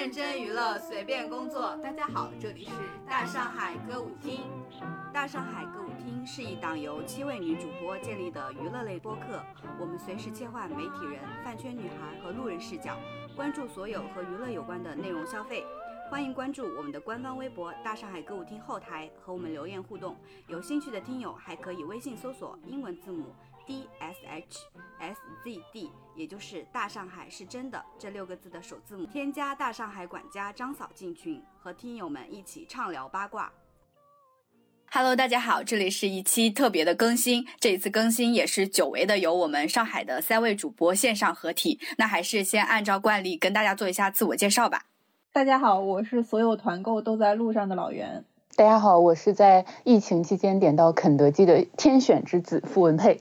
认真娱乐，随便工作。大家好，这里是大上海歌舞厅。大上海歌舞厅是一档由七位女主播建立的娱乐类播客。我们随时切换媒体人、饭圈女孩和路人视角，关注所有和娱乐有关的内容消费。欢迎关注我们的官方微博“大上海歌舞厅”后台和我们留言互动。有兴趣的听友还可以微信搜索英文字母 D S H S Z D，也就是“大上海是真的”这六个字的首字母，添加大上海管家张嫂进群，和听友们一起畅聊八卦。Hello，大家好，这里是一期特别的更新。这一次更新也是久违的，由我们上海的三位主播线上合体。那还是先按照惯例跟大家做一下自我介绍吧。大家好，我是所有团购都在路上的老袁。大家好，我是在疫情期间点到肯德基的天选之子傅文佩。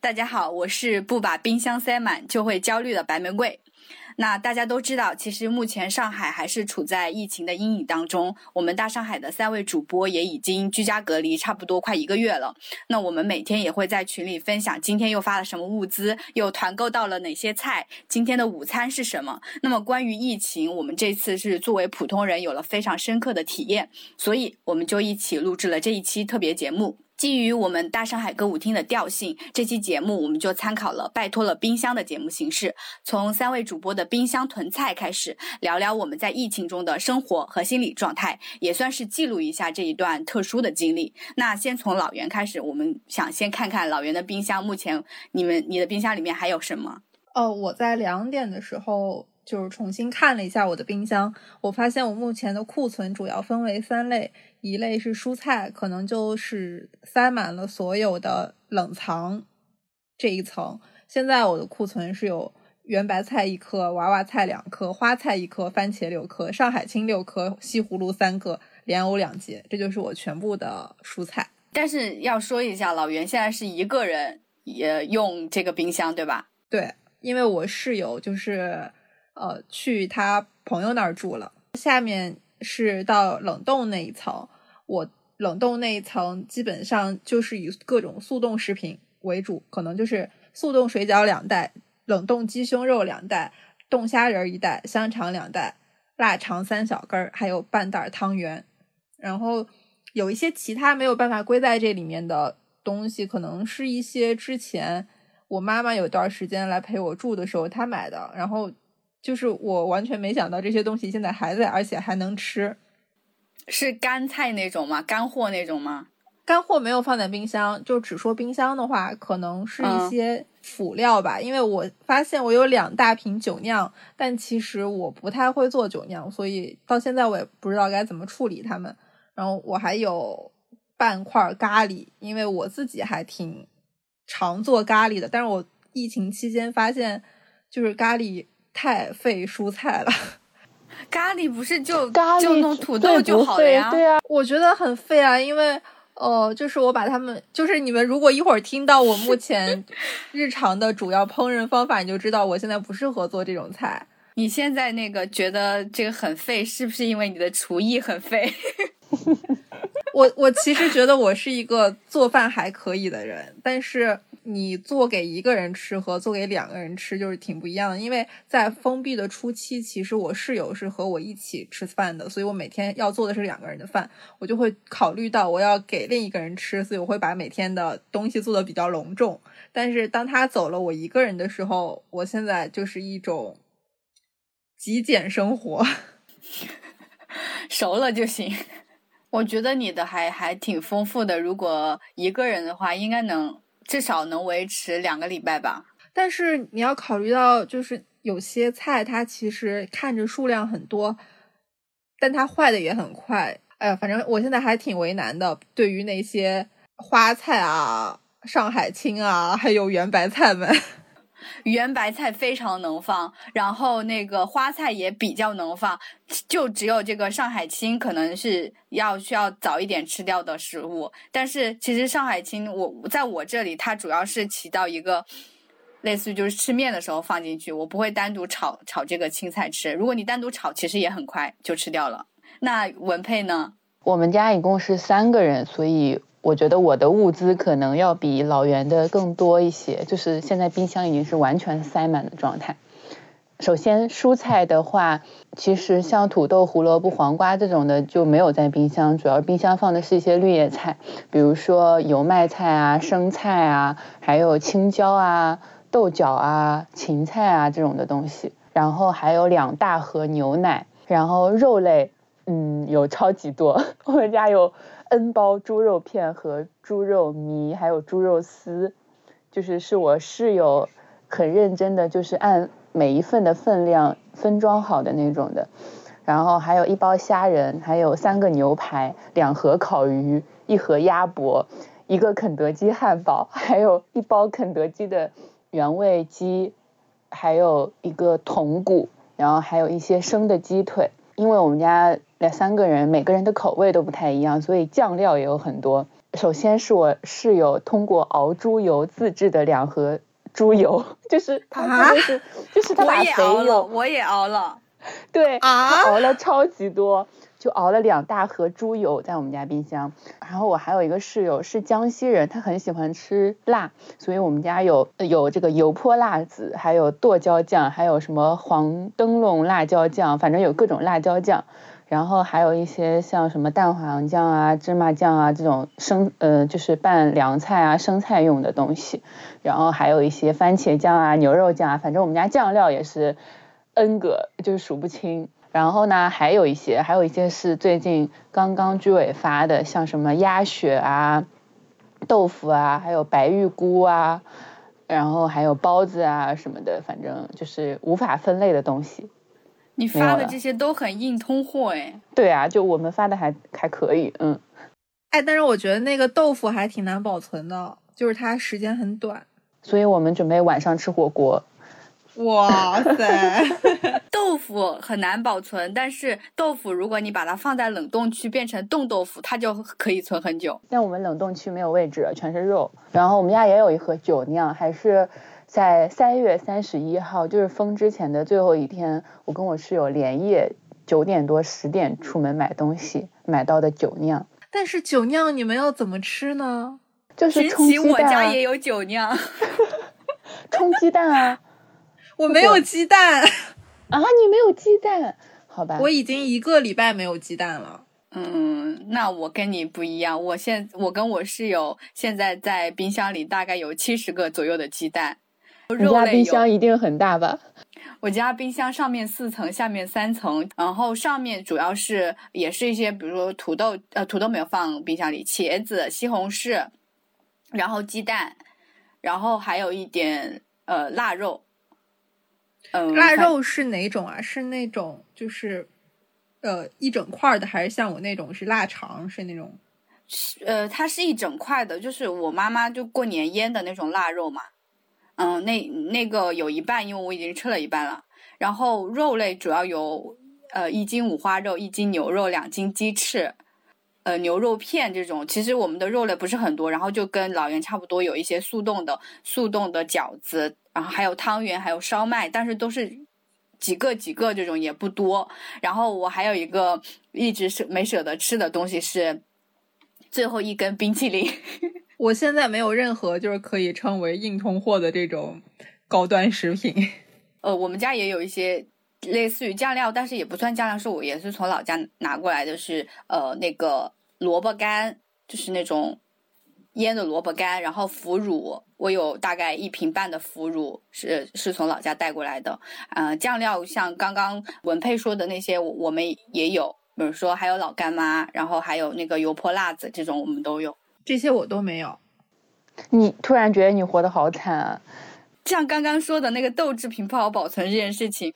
大家好，我是不把冰箱塞满就会焦虑的白玫瑰。那大家都知道，其实目前上海还是处在疫情的阴影当中。我们大上海的三位主播也已经居家隔离差不多快一个月了。那我们每天也会在群里分享今天又发了什么物资，又团购到了哪些菜，今天的午餐是什么。那么关于疫情，我们这次是作为普通人有了非常深刻的体验，所以我们就一起录制了这一期特别节目。基于我们大上海歌舞厅的调性，这期节目我们就参考了拜托了冰箱的节目形式，从三位主播的冰箱囤菜开始，聊聊我们在疫情中的生活和心理状态，也算是记录一下这一段特殊的经历。那先从老袁开始，我们想先看看老袁的冰箱，目前你们你的冰箱里面还有什么？哦，我在两点的时候就是重新看了一下我的冰箱，我发现我目前的库存主要分为三类。一类是蔬菜，可能就是塞满了所有的冷藏这一层。现在我的库存是有圆白菜一颗、娃娃菜两颗、花菜一颗、番茄六颗、上海青六颗、西葫芦三个、莲藕两节，这就是我全部的蔬菜。但是要说一下，老袁现在是一个人也用这个冰箱，对吧？对，因为我室友就是呃去他朋友那儿住了，下面是到冷冻那一层。我冷冻那一层基本上就是以各种速冻食品为主，可能就是速冻水饺两袋、冷冻鸡胸肉两袋、冻虾仁一袋、香肠两袋、腊肠三小根儿，还有半袋汤圆。然后有一些其他没有办法归在这里面的东西，可能是一些之前我妈妈有段时间来陪我住的时候她买的，然后就是我完全没想到这些东西现在还在，而且还能吃。是干菜那种吗？干货那种吗？干货没有放在冰箱，就只说冰箱的话，可能是一些辅料吧。因为我发现我有两大瓶酒酿，但其实我不太会做酒酿，所以到现在我也不知道该怎么处理它们。然后我还有半块咖喱，因为我自己还挺常做咖喱的，但是我疫情期间发现，就是咖喱太费蔬菜了。咖喱不是就就弄土豆就好了呀？对啊，我觉得很费啊，因为呃，就是我把他们，就是你们如果一会儿听到我目前日常的主要烹饪方法，你就知道我现在不适合做这种菜。你现在那个觉得这个很费，是不是因为你的厨艺很费？我我其实觉得我是一个做饭还可以的人，但是。你做给一个人吃和做给两个人吃就是挺不一样的，因为在封闭的初期，其实我室友是和我一起吃饭的，所以我每天要做的是两个人的饭，我就会考虑到我要给另一个人吃，所以我会把每天的东西做的比较隆重。但是当他走了，我一个人的时候，我现在就是一种极简生活，熟了就行。我觉得你的还还挺丰富的，如果一个人的话，应该能。至少能维持两个礼拜吧，但是你要考虑到，就是有些菜它其实看着数量很多，但它坏的也很快。哎呀，反正我现在还挺为难的。对于那些花菜啊、上海青啊，还有圆白菜们。圆白菜非常能放，然后那个花菜也比较能放，就只有这个上海青可能是要需要早一点吃掉的食物。但是其实上海青，我在我这里它主要是起到一个类似于就是吃面的时候放进去，我不会单独炒炒这个青菜吃。如果你单独炒，其实也很快就吃掉了。那文佩呢？我们家一共是三个人，所以。我觉得我的物资可能要比老袁的更多一些，就是现在冰箱已经是完全塞满的状态。首先蔬菜的话，其实像土豆、胡萝卜、黄瓜这种的就没有在冰箱，主要冰箱放的是一些绿叶菜，比如说油麦菜啊、生菜啊，还有青椒啊、豆角啊、芹菜啊这种的东西。然后还有两大盒牛奶，然后肉类，嗯，有超级多，我们家有 N 包猪肉片和猪肉糜，还有猪肉丝，就是是我室友很认真的，就是按每一份的分量分装好的那种的。然后还有一包虾仁，还有三个牛排，两盒烤鱼，一盒鸭脖，一个肯德基汉堡，还有一包肯德基的原味鸡。还有一个筒骨，然后还有一些生的鸡腿。因为我们家两三个人，每个人的口味都不太一样，所以酱料也有很多。首先是我室友通过熬猪油自制的两盒猪油，就是他就是就是他把肥油，我也熬了，对，他熬了超级多。就熬了两大盒猪油在我们家冰箱，然后我还有一个室友是江西人，他很喜欢吃辣，所以我们家有有这个油泼辣子，还有剁椒酱，还有什么黄灯笼辣椒酱，反正有各种辣椒酱，然后还有一些像什么蛋黄酱啊、芝麻酱啊这种生呃就是拌凉菜啊、生菜用的东西，然后还有一些番茄酱啊、牛肉酱啊，反正我们家酱料也是 N 个，就是数不清。然后呢，还有一些，还有一些是最近刚刚居委发的，像什么鸭血啊、豆腐啊，还有白玉菇啊，然后还有包子啊什么的，反正就是无法分类的东西。你发的这些都很硬通货哎。对啊，就我们发的还还可以，嗯。哎，但是我觉得那个豆腐还挺难保存的，就是它时间很短。所以我们准备晚上吃火锅。哇塞，豆腐很难保存，但是豆腐如果你把它放在冷冻区变成冻豆腐，它就可以存很久。但我们冷冻区没有位置，全是肉。然后我们家也有一盒酒酿，还是在三月三十一号，就是封之前的最后一天，我跟我室友连夜九点多十点出门买东西买到的酒酿。但是酒酿你们要怎么吃呢？就是冲鸡蛋。我家也有酒酿，冲鸡蛋啊。我没有鸡蛋 啊！你没有鸡蛋？好吧，我已经一个礼拜没有鸡蛋了。嗯，那我跟你不一样。我现我跟我室友现在在冰箱里大概有七十个左右的鸡蛋。你家冰箱一定很大吧？我家冰箱上面四层，下面三层，然后上面主要是也是一些，比如说土豆，呃，土豆没有放冰箱里，茄子、西红柿，然后鸡蛋，然后还有一点呃腊肉。腊肉是哪种啊？是那种就是，呃，一整块的，还是像我那种是腊肠？是那种？呃，它是一整块的，就是我妈妈就过年腌的那种腊肉嘛。嗯，那那个有一半，因为我已经吃了一半了。然后肉类主要有，呃，一斤五花肉，一斤牛肉，两斤鸡翅，呃，牛肉片这种。其实我们的肉类不是很多，然后就跟老袁差不多，有一些速冻的速冻的饺子。然后还有汤圆，还有烧麦，但是都是几个几个这种也不多。然后我还有一个一直是没舍得吃的东西是最后一根冰淇淋。我现在没有任何就是可以称为硬通货的这种高端食品。呃，我们家也有一些类似于酱料，但是也不算酱料，是我也是从老家拿过来的，是呃那个萝卜干，就是那种。腌的萝卜干，然后腐乳，我有大概一瓶半的腐乳，是是从老家带过来的。嗯，酱料像刚刚文佩说的那些，我们也有，比如说还有老干妈，然后还有那个油泼辣子这种，我们都有。这些我都没有。你突然觉得你活得好惨啊！像刚刚说的那个豆制品不好保存这件事情，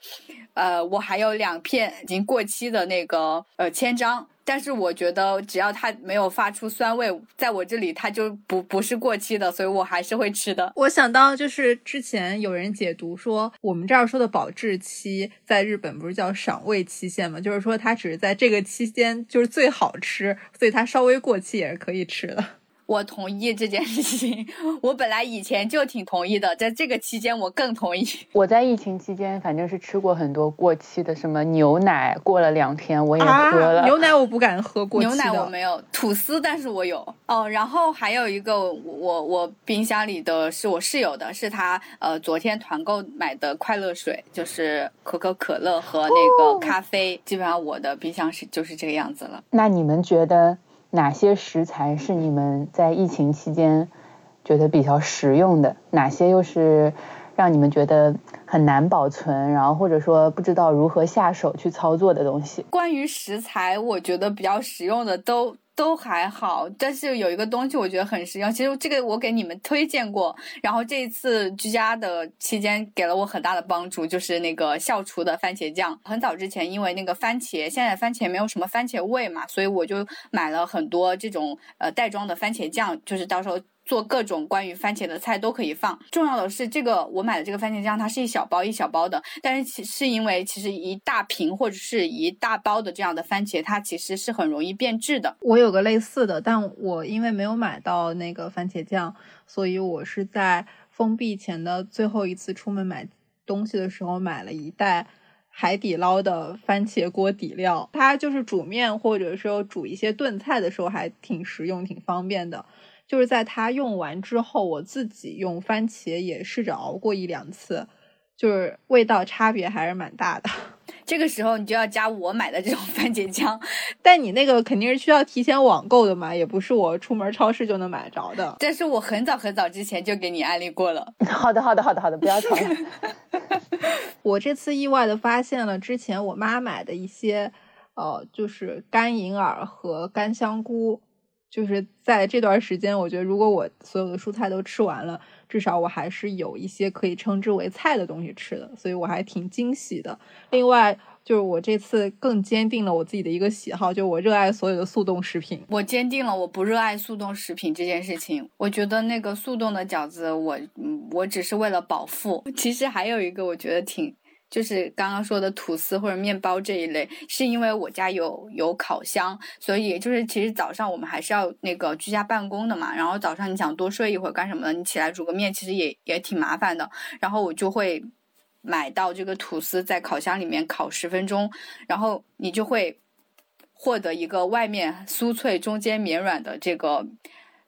呃，我还有两片已经过期的那个呃千张。但是我觉得，只要它没有发出酸味，在我这里它就不不是过期的，所以我还是会吃的。我想到就是之前有人解读说，我们这儿说的保质期，在日本不是叫赏味期限吗？就是说它只是在这个期间就是最好吃，所以它稍微过期也是可以吃的。我同意这件事情。我本来以前就挺同意的，在这个期间我更同意。我在疫情期间反正是吃过很多过期的，什么牛奶过了两天我也喝了。牛奶我不敢喝 过期牛奶我没有，吐司但是我有。哦，然后还有一个我我冰箱里的是我室友的，是他呃昨天团购买的快乐水，就是可口可乐和那个咖啡。基本上我的冰箱是就是这个样子了。那你们觉得？哪些食材是你们在疫情期间觉得比较实用的？哪些又是让你们觉得很难保存，然后或者说不知道如何下手去操作的东西？关于食材，我觉得比较实用的都。都还好，但是有一个东西我觉得很实用。其实这个我给你们推荐过，然后这一次居家的期间给了我很大的帮助，就是那个笑厨的番茄酱。很早之前，因为那个番茄现在番茄没有什么番茄味嘛，所以我就买了很多这种呃袋装的番茄酱，就是到时候。做各种关于番茄的菜都可以放。重要的是，这个我买的这个番茄酱，它是一小包一小包的。但是其是因为其实一大瓶或者是一大包的这样的番茄，它其实是很容易变质的。我有个类似的，但我因为没有买到那个番茄酱，所以我是在封闭前的最后一次出门买东西的时候买了一袋海底捞的番茄锅底料。它就是煮面或者说煮一些炖菜的时候还挺实用、挺方便的。就是在它用完之后，我自己用番茄也试着熬过一两次，就是味道差别还是蛮大的。这个时候你就要加我买的这种番茄酱，但你那个肯定是需要提前网购的嘛，也不是我出门超市就能买着的。但是我很早很早之前就给你安利过了。好的，好的，好的，好的，不要吵了。我这次意外的发现了之前我妈买的一些，呃，就是干银耳和干香菇。就是在这段时间，我觉得如果我所有的蔬菜都吃完了，至少我还是有一些可以称之为菜的东西吃的，所以我还挺惊喜的。另外，就是我这次更坚定了我自己的一个喜好，就我热爱所有的速冻食品。我坚定了我不热爱速冻食品这件事情。我觉得那个速冻的饺子，我我只是为了饱腹。其实还有一个，我觉得挺。就是刚刚说的吐司或者面包这一类，是因为我家有有烤箱，所以就是其实早上我们还是要那个居家办公的嘛。然后早上你想多睡一会儿干什么的？你起来煮个面，其实也也挺麻烦的。然后我就会买到这个吐司，在烤箱里面烤十分钟，然后你就会获得一个外面酥脆、中间绵软的这个。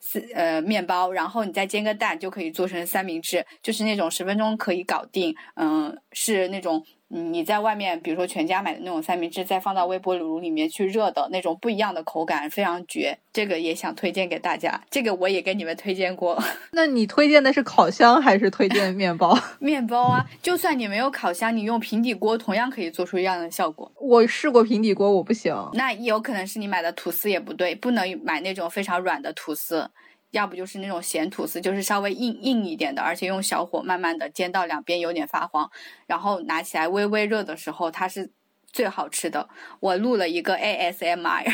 四呃面包，然后你再煎个蛋，就可以做成三明治，就是那种十分钟可以搞定。嗯，是那种你在外面，比如说全家买的那种三明治，再放到微波炉里面去热的那种不一样的口感，非常绝。这个也想推荐给大家，这个我也跟你们推荐过。那你推荐的是烤箱还是推荐面包？面包啊，就算你没有烤箱，你用平底锅同样可以做出一样的效果。我试过平底锅，我不行。那有可能是你买的吐司也不对，不能买那种非常软的吐司。要不就是那种咸吐司，就是稍微硬硬一点的，而且用小火慢慢的煎到两边有点发黄，然后拿起来微微热的时候，它是最好吃的。我录了一个 ASMR，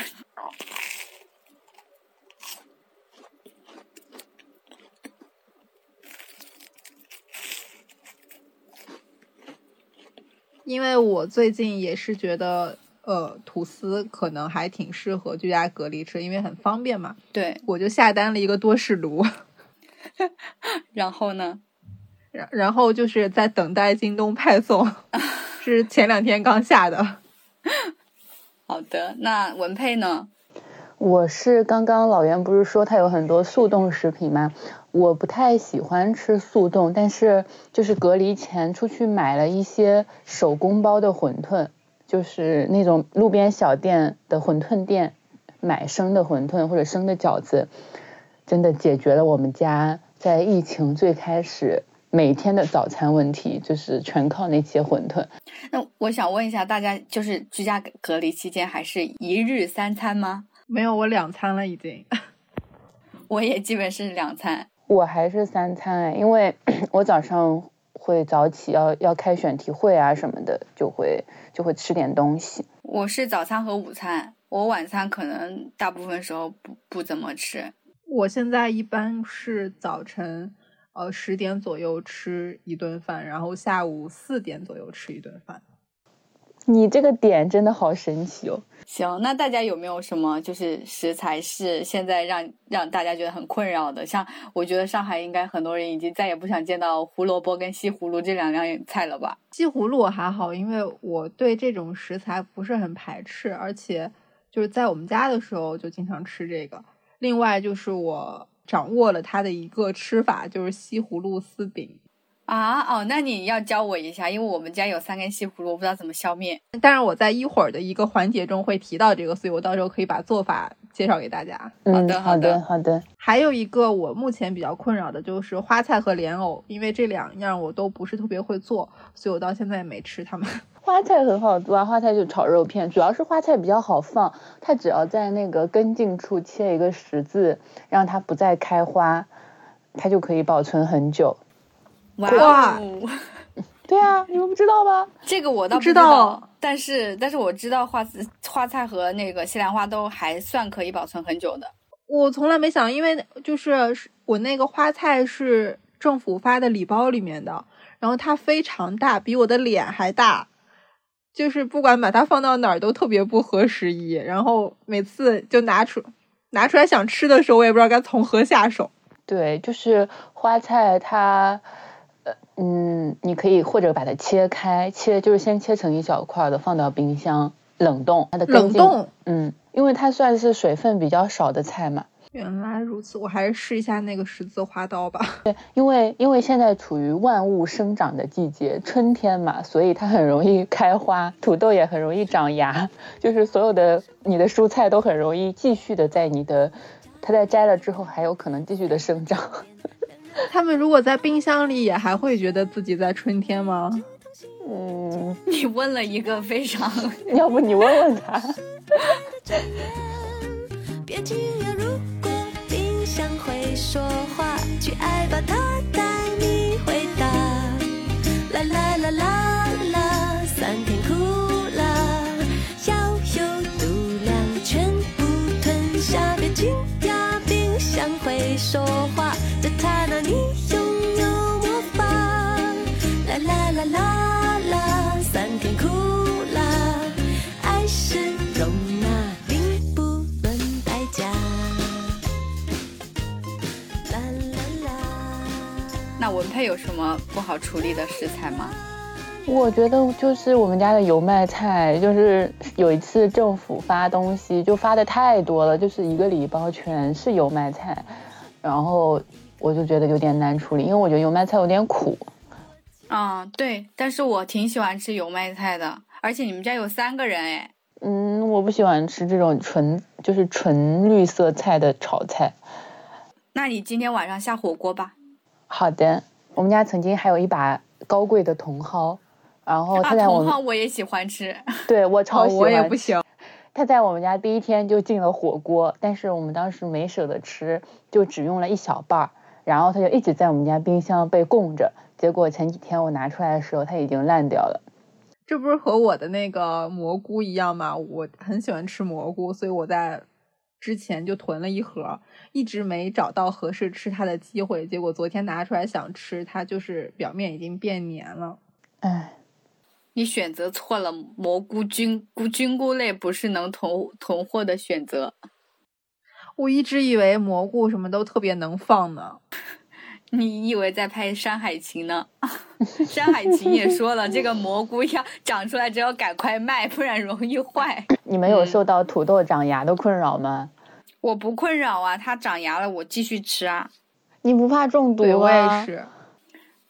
因为我最近也是觉得。呃，吐司可能还挺适合居家隔离吃，因为很方便嘛。对，我就下单了一个多士炉。然后呢？然然后就是在等待京东派送，是前两天刚下的。好的，那文佩呢？我是刚刚老袁不是说他有很多速冻食品吗？我不太喜欢吃速冻，但是就是隔离前出去买了一些手工包的馄饨。就是那种路边小店的馄饨店，买生的馄饨或者生的饺子，真的解决了我们家在疫情最开始每天的早餐问题，就是全靠那些馄饨。那我想问一下大家，就是居家隔离期间还是一日三餐吗？没有，我两餐了已经。我也基本是两餐，我还是三餐哎，因为 我早上。会早起要要开选题会啊什么的，就会就会吃点东西。我是早餐和午餐，我晚餐可能大部分时候不不怎么吃。我现在一般是早晨呃十点左右吃一顿饭，然后下午四点左右吃一顿饭。你这个点真的好神奇哦。行，那大家有没有什么就是食材是现在让让大家觉得很困扰的？像我觉得上海应该很多人已经再也不想见到胡萝卜跟西葫芦这两样菜了吧？西葫芦还好，因为我对这种食材不是很排斥，而且就是在我们家的时候就经常吃这个。另外就是我掌握了它的一个吃法，就是西葫芦丝饼。啊哦，那你要教我一下，因为我们家有三根西葫芦，我不知道怎么消灭。但是我在一会儿的一个环节中会提到这个，所以我到时候可以把做法介绍给大家。好的，好的，好的。还有一个我目前比较困扰的就是花菜和莲藕，因为这两样我都不是特别会做，所以我到现在也没吃它们。花菜很好做啊，花菜就炒肉片，主要是花菜比较好放，它只要在那个根茎处切一个十字，让它不再开花，它就可以保存很久。哇，对啊，你们不知道吗？这个我倒不知道，但是但是我知道花花菜和那个西兰花都还算可以保存很久的。我从来没想，因为就是我那个花菜是政府发的礼包里面的，然后它非常大，比我的脸还大，就是不管把它放到哪儿都特别不合时宜。然后每次就拿出拿出来想吃的时候，我也不知道该从何下手。对，就是花菜它。嗯，你可以或者把它切开，切就是先切成一小块的，放到冰箱冷冻。它的冷冻，嗯，因为它算是水分比较少的菜嘛。原来如此，我还是试一下那个十字花刀吧。对，因为因为现在处于万物生长的季节，春天嘛，所以它很容易开花，土豆也很容易长芽，就是所有的你的蔬菜都很容易继续的在你的，它在摘了之后还有可能继续的生长。他们如果在冰箱里，也还会觉得自己在春天吗？嗯，你问了一个非常，要不你问问他。别急呀，如果冰箱会说话，去爱吧它带你回答。啦啦啦啦啦，酸甜苦辣，要有度量，全部吞下。别惊讶，冰箱会说话。文佩有什么不好处理的食材吗？我觉得就是我们家的油麦菜，就是有一次政府发东西就发的太多了，就是一个礼包全是油麦菜，然后我就觉得有点难处理，因为我觉得油麦菜有点苦。嗯，对，但是我挺喜欢吃油麦菜的，而且你们家有三个人哎。嗯，我不喜欢吃这种纯就是纯绿色菜的炒菜。那你今天晚上下火锅吧。好的，我们家曾经还有一把高贵的茼蒿，然后它在我们茼蒿我也喜欢吃，对我超喜欢，我也不行。它在我们家第一天就进了火锅，但是我们当时没舍得吃，就只用了一小半儿，然后它就一直在我们家冰箱被供着。结果前几天我拿出来的时候，它已经烂掉了。这不是和我的那个蘑菇一样吗？我很喜欢吃蘑菇，所以我在。之前就囤了一盒，一直没找到合适吃它的机会。结果昨天拿出来想吃，它就是表面已经变黏了。哎，你选择错了，蘑菇菌菇菌菇类不是能囤囤货的选择。我一直以为蘑菇什么都特别能放呢。你以为在拍《山海情》呢？《山海情》也说了，这个蘑菇要长出来，只要赶快卖，不然容易坏。你们有受到土豆长芽的困扰吗？我不困扰啊，它长牙了，我继续吃啊。你不怕中毒？我也是。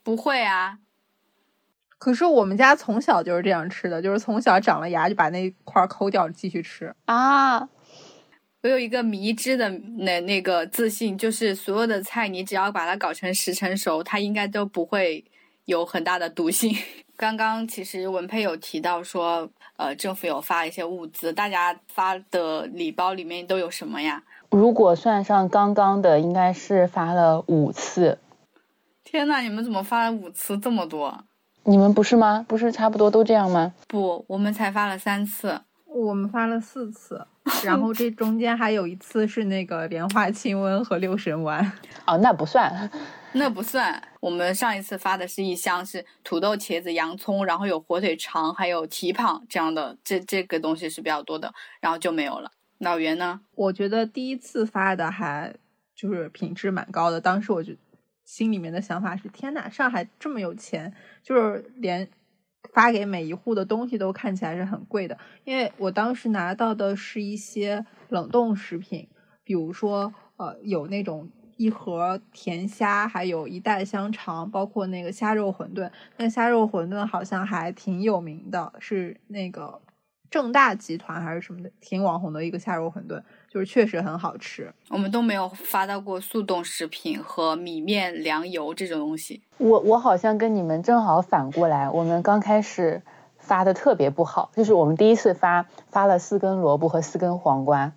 不会啊。可是我们家从小就是这样吃的，就是从小长了牙就把那块抠掉继续吃啊。我有一个迷之的那那个自信，就是所有的菜，你只要把它搞成十成熟，它应该都不会有很大的毒性。刚刚其实文佩有提到说，呃，政府有发一些物资，大家发的礼包里面都有什么呀？如果算上刚刚的，应该是发了五次。天呐，你们怎么发了五次这么多？你们不是吗？不是差不多都这样吗？不，我们才发了三次。我们发了四次，然后这中间还有一次是那个莲花清瘟和六神丸。哦，那不算。那不算。我们上一次发的是一箱，是土豆、茄子、洋葱，然后有火腿肠，还有蹄膀这样的，这这个东西是比较多的，然后就没有了。老袁呢？我觉得第一次发的还就是品质蛮高的，当时我就心里面的想法是：天呐，上海这么有钱，就是连发给每一户的东西都看起来是很贵的。因为我当时拿到的是一些冷冻食品，比如说呃有那种。一盒甜虾，还有一袋香肠，包括那个虾肉馄饨。那虾肉馄饨好像还挺有名的，是那个正大集团还是什么的，挺网红的一个虾肉馄饨，就是确实很好吃。我们都没有发到过速冻食品和米面粮油这种东西。我我好像跟你们正好反过来，我们刚开始发的特别不好，就是我们第一次发发了四根萝卜和四根黄瓜。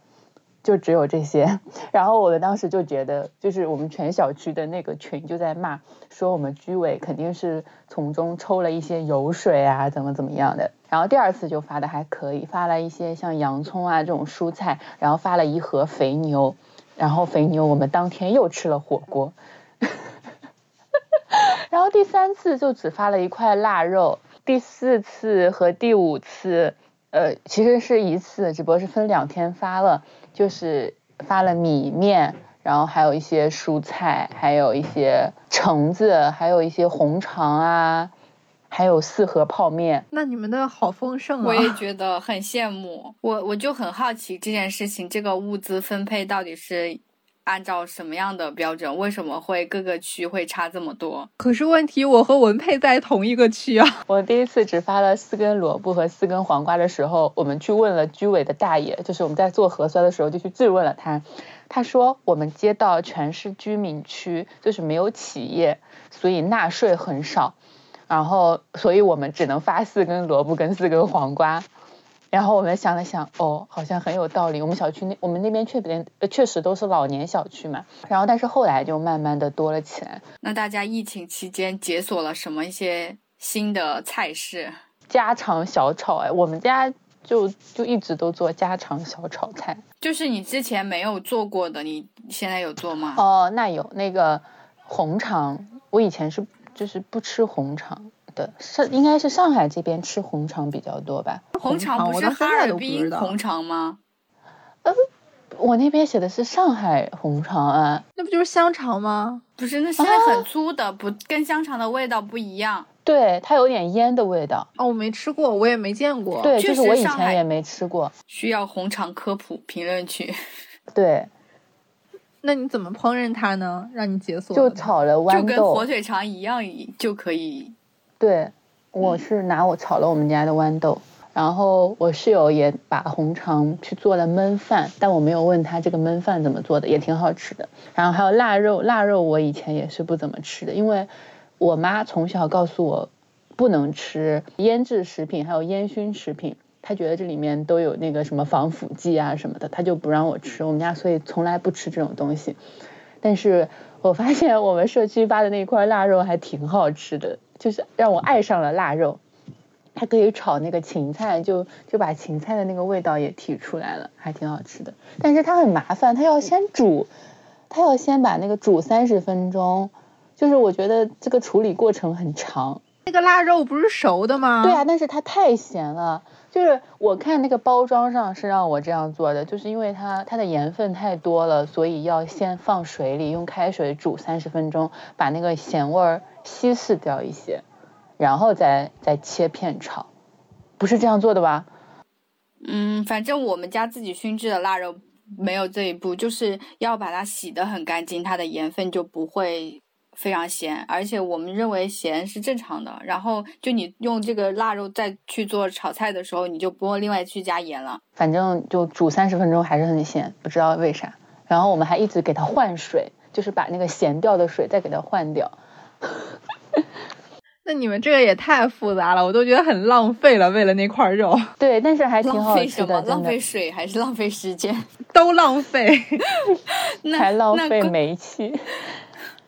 就只有这些，然后我们当时就觉得，就是我们全小区的那个群就在骂，说我们居委肯定是从中抽了一些油水啊，怎么怎么样的。然后第二次就发的还可以，发了一些像洋葱啊这种蔬菜，然后发了一盒肥牛，然后肥牛我们当天又吃了火锅。然后第三次就只发了一块腊肉，第四次和第五次，呃，其实是一次，只不过是分两天发了。就是发了米面，然后还有一些蔬菜，还有一些橙子，还有一些红肠啊，还有四盒泡面。那你们的好丰盛啊！我也觉得很羡慕。我我就很好奇这件事情，这个物资分配到底是。按照什么样的标准？为什么会各个区会差这么多？可是问题，我和文佩在同一个区啊！我第一次只发了四根萝卜和四根黄瓜的时候，我们去问了居委的大爷，就是我们在做核酸的时候就去质问了他，他说我们街道全是居民区，就是没有企业，所以纳税很少，然后所以我们只能发四根萝卜跟四根黄瓜。然后我们想了想，哦，好像很有道理。我们小区那我们那边确实确实都是老年小区嘛。然后但是后来就慢慢的多了起来。那大家疫情期间解锁了什么一些新的菜式？家常小炒哎，我们家就就一直都做家常小炒菜。就是你之前没有做过的，你现在有做吗？哦，那有那个红肠，我以前是就是不吃红肠。的是应该是上海这边吃红肠比较多吧？红肠不是哈尔滨红肠吗？呃，我那边写的是上海红肠啊，那不就是香肠吗？不是，那是很粗的，不跟香肠的味道不一样。对，它有点烟的味道。哦，我没吃过，我也没见过。对，就是我以前也没吃过。需要红肠科普评论区。对，那你怎么烹饪它呢？让你解锁？就炒了豌豆，就跟火腿肠一样，就可以。对，我是拿我炒了我们家的豌豆，然后我室友也把红肠去做了焖饭，但我没有问他这个焖饭怎么做的，也挺好吃的。然后还有腊肉，腊肉我以前也是不怎么吃的，因为我妈从小告诉我不能吃腌制食品，还有烟熏食品，她觉得这里面都有那个什么防腐剂啊什么的，她就不让我吃。我们家所以从来不吃这种东西。但是我发现我们社区发的那块腊肉还挺好吃的。就是让我爱上了腊肉，它可以炒那个芹菜，就就把芹菜的那个味道也提出来了，还挺好吃的。但是它很麻烦，它要先煮，它要先把那个煮三十分钟，就是我觉得这个处理过程很长。那个腊肉不是熟的吗？对啊，但是它太咸了。就是我看那个包装上是让我这样做的，就是因为它它的盐分太多了，所以要先放水里用开水煮三十分钟，把那个咸味儿稀释掉一些，然后再再切片炒，不是这样做的吧？嗯，反正我们家自己熏制的腊肉没有这一步，就是要把它洗得很干净，它的盐分就不会。非常咸，而且我们认为咸是正常的。然后就你用这个腊肉再去做炒菜的时候，你就不用另外去加盐了。反正就煮三十分钟还是很咸，不知道为啥。然后我们还一直给它换水，就是把那个咸掉的水再给它换掉。那你们这个也太复杂了，我都觉得很浪费了。为了那块肉，对，但是还挺好吃的。浪费水还是浪费时间？都浪费，还浪费煤气。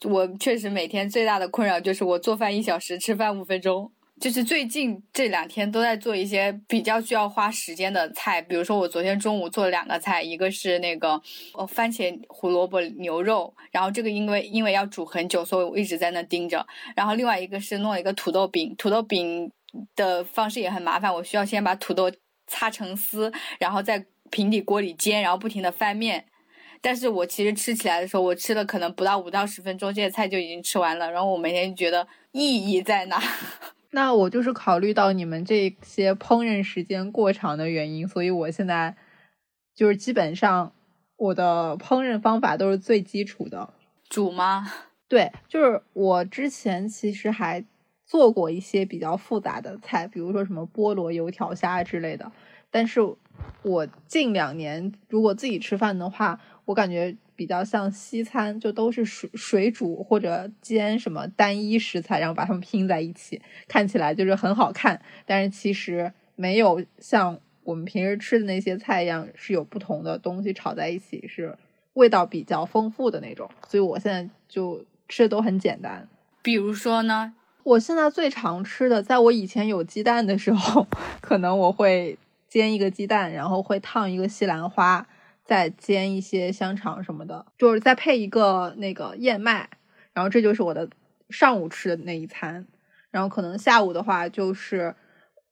我确实每天最大的困扰就是我做饭一小时，吃饭五分钟，就是最近这两天都在做一些比较需要花时间的菜，比如说我昨天中午做了两个菜，一个是那个哦番茄胡萝卜牛肉，然后这个因为因为要煮很久，所以我一直在那盯着。然后另外一个是弄一个土豆饼，土豆饼的方式也很麻烦，我需要先把土豆擦成丝，然后在平底锅里煎，然后不停的翻面。但是我其实吃起来的时候，我吃了可能不到五到十分钟，这些菜就已经吃完了。然后我每天觉得意义在哪？那我就是考虑到你们这些烹饪时间过长的原因，所以我现在就是基本上我的烹饪方法都是最基础的。煮吗？对，就是我之前其实还做过一些比较复杂的菜，比如说什么菠萝油条虾之类的。但是我近两年如果自己吃饭的话，我感觉。比较像西餐，就都是水水煮或者煎什么单一食材，然后把它们拼在一起，看起来就是很好看。但是其实没有像我们平时吃的那些菜一样，是有不同的东西炒在一起，是味道比较丰富的那种。所以我现在就吃的都很简单。比如说呢，我现在最常吃的，在我以前有鸡蛋的时候，可能我会煎一个鸡蛋，然后会烫一个西兰花。再煎一些香肠什么的，就是再配一个那个燕麦，然后这就是我的上午吃的那一餐。然后可能下午的话，就是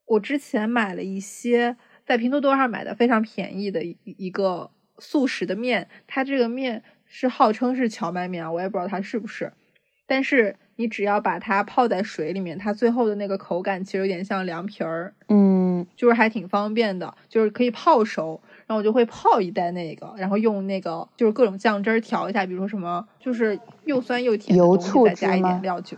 我之前买了一些在拼多多上买的非常便宜的一一个速食的面，它这个面是号称是荞麦面啊，我也不知道它是不是。但是你只要把它泡在水里面，它最后的那个口感其实有点像凉皮儿，嗯，就是还挺方便的，就是可以泡熟。然后我就会泡一袋那个，然后用那个就是各种酱汁调一下，比如说什么就是又酸又甜的东西，再加一点料酒。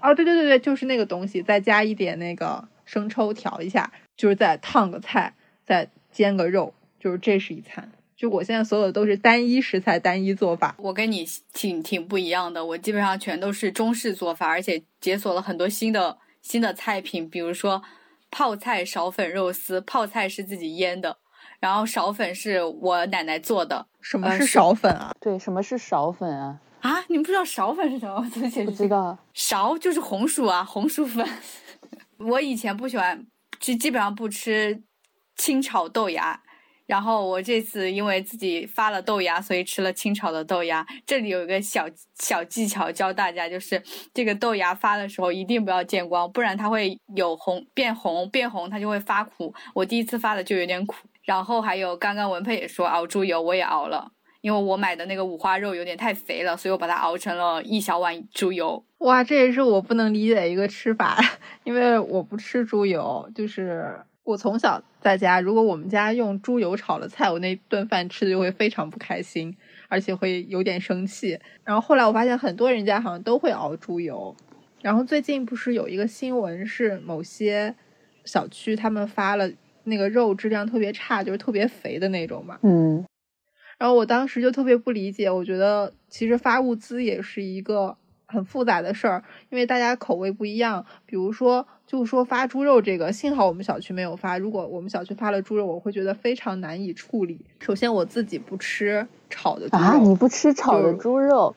哦，对对对对，就是那个东西，再加一点那个生抽调一下，就是再烫个菜，再煎个肉，就是这是一餐。就我现在所有的都是单一食材、单一做法。我跟你挺挺不一样的，我基本上全都是中式做法，而且解锁了很多新的新的菜品，比如说泡菜苕粉肉丝，泡菜是自己腌的。然后苕粉是我奶奶做的。什么是苕粉啊？对，什么是苕粉啊？啊，你们不知道苕粉是什么我怎么写？不知道。苕就是红薯啊，红薯粉。我以前不喜欢，就基本上不吃清炒豆芽。然后我这次因为自己发了豆芽，所以吃了清炒的豆芽。这里有一个小小技巧教大家，就是这个豆芽发的时候一定不要见光，不然它会有红变红，变红它就会发苦。我第一次发的就有点苦。然后还有刚刚文佩也说熬猪油，我也熬了，因为我买的那个五花肉有点太肥了，所以我把它熬成了一小碗猪油。哇，这也是我不能理解的一个吃法，因为我不吃猪油，就是我从小在家，如果我们家用猪油炒了菜，我那顿饭吃的就会非常不开心，而且会有点生气。然后后来我发现很多人家好像都会熬猪油，然后最近不是有一个新闻是某些小区他们发了。那个肉质量特别差，就是特别肥的那种嘛。嗯，然后我当时就特别不理解，我觉得其实发物资也是一个很复杂的事儿，因为大家口味不一样。比如说，就说发猪肉这个，幸好我们小区没有发。如果我们小区发了猪肉，我会觉得非常难以处理。首先我自己不吃炒的猪肉，啊，你不吃炒的猪肉？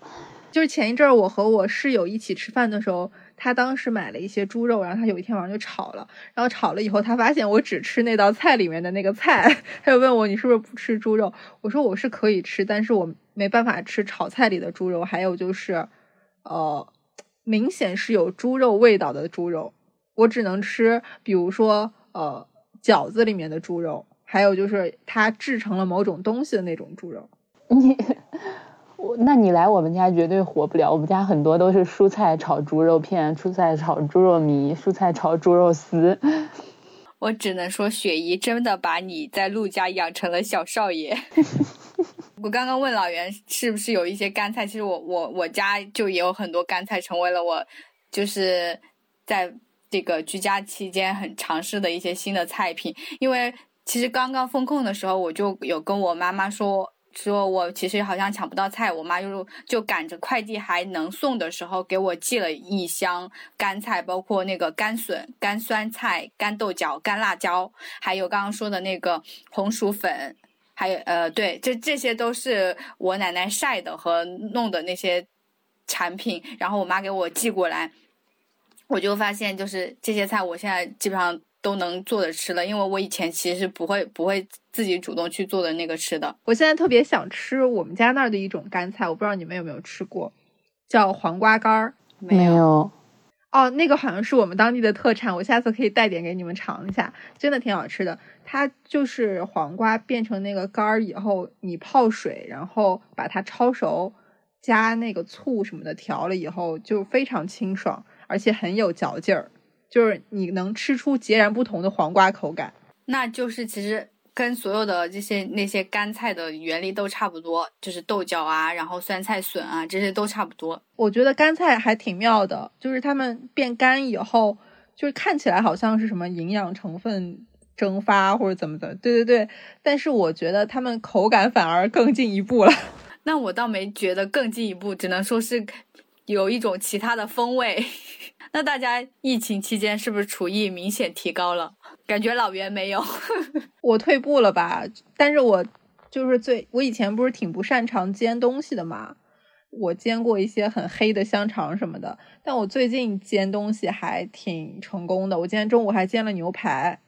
就是前一阵儿我和我室友一起吃饭的时候。他当时买了一些猪肉，然后他有一天晚上就炒了，然后炒了以后，他发现我只吃那道菜里面的那个菜，他就问我你是不是不吃猪肉？我说我是可以吃，但是我没办法吃炒菜里的猪肉，还有就是，呃，明显是有猪肉味道的猪肉，我只能吃，比如说呃饺子里面的猪肉，还有就是它制成了某种东西的那种猪肉。你。那你来我们家绝对活不了。我们家很多都是蔬菜炒猪肉片、蔬菜炒猪肉糜、蔬菜炒猪肉丝。我只能说，雪姨真的把你在陆家养成了小少爷。我刚刚问老袁是不是有一些干菜，其实我我我家就也有很多干菜，成为了我就是在这个居家期间很尝试的一些新的菜品。因为其实刚刚封控的时候，我就有跟我妈妈说。说我其实好像抢不到菜，我妈就就赶着快递还能送的时候，给我寄了一箱干菜，包括那个干笋、干酸菜、干豆角、干辣椒，还有刚刚说的那个红薯粉，还有呃，对，这这些都是我奶奶晒的和弄的那些产品，然后我妈给我寄过来。我就发现就是这些菜我现在基本上都能做着吃了，因为我以前其实不会不会自己主动去做的那个吃的。我现在特别想吃我们家那儿的一种干菜，我不知道你们有没有吃过，叫黄瓜干儿。没有。哦，那个好像是我们当地的特产，我下次可以带点给你们尝一下，真的挺好吃的。它就是黄瓜变成那个干儿以后，你泡水，然后把它焯熟，加那个醋什么的调了以后，就非常清爽，而且很有嚼劲儿，就是你能吃出截然不同的黄瓜口感。那就是其实。跟所有的这些那些干菜的原理都差不多，就是豆角啊，然后酸菜笋啊，这些都差不多。我觉得干菜还挺妙的，就是它们变干以后，就是看起来好像是什么营养成分蒸发或者怎么的，对对对。但是我觉得它们口感反而更进一步了。那我倒没觉得更进一步，只能说是有一种其他的风味。那大家疫情期间是不是厨艺明显提高了？感觉老袁没有，我退步了吧？但是我就是最，我以前不是挺不擅长煎东西的嘛，我煎过一些很黑的香肠什么的，但我最近煎东西还挺成功的。我今天中午还煎了牛排，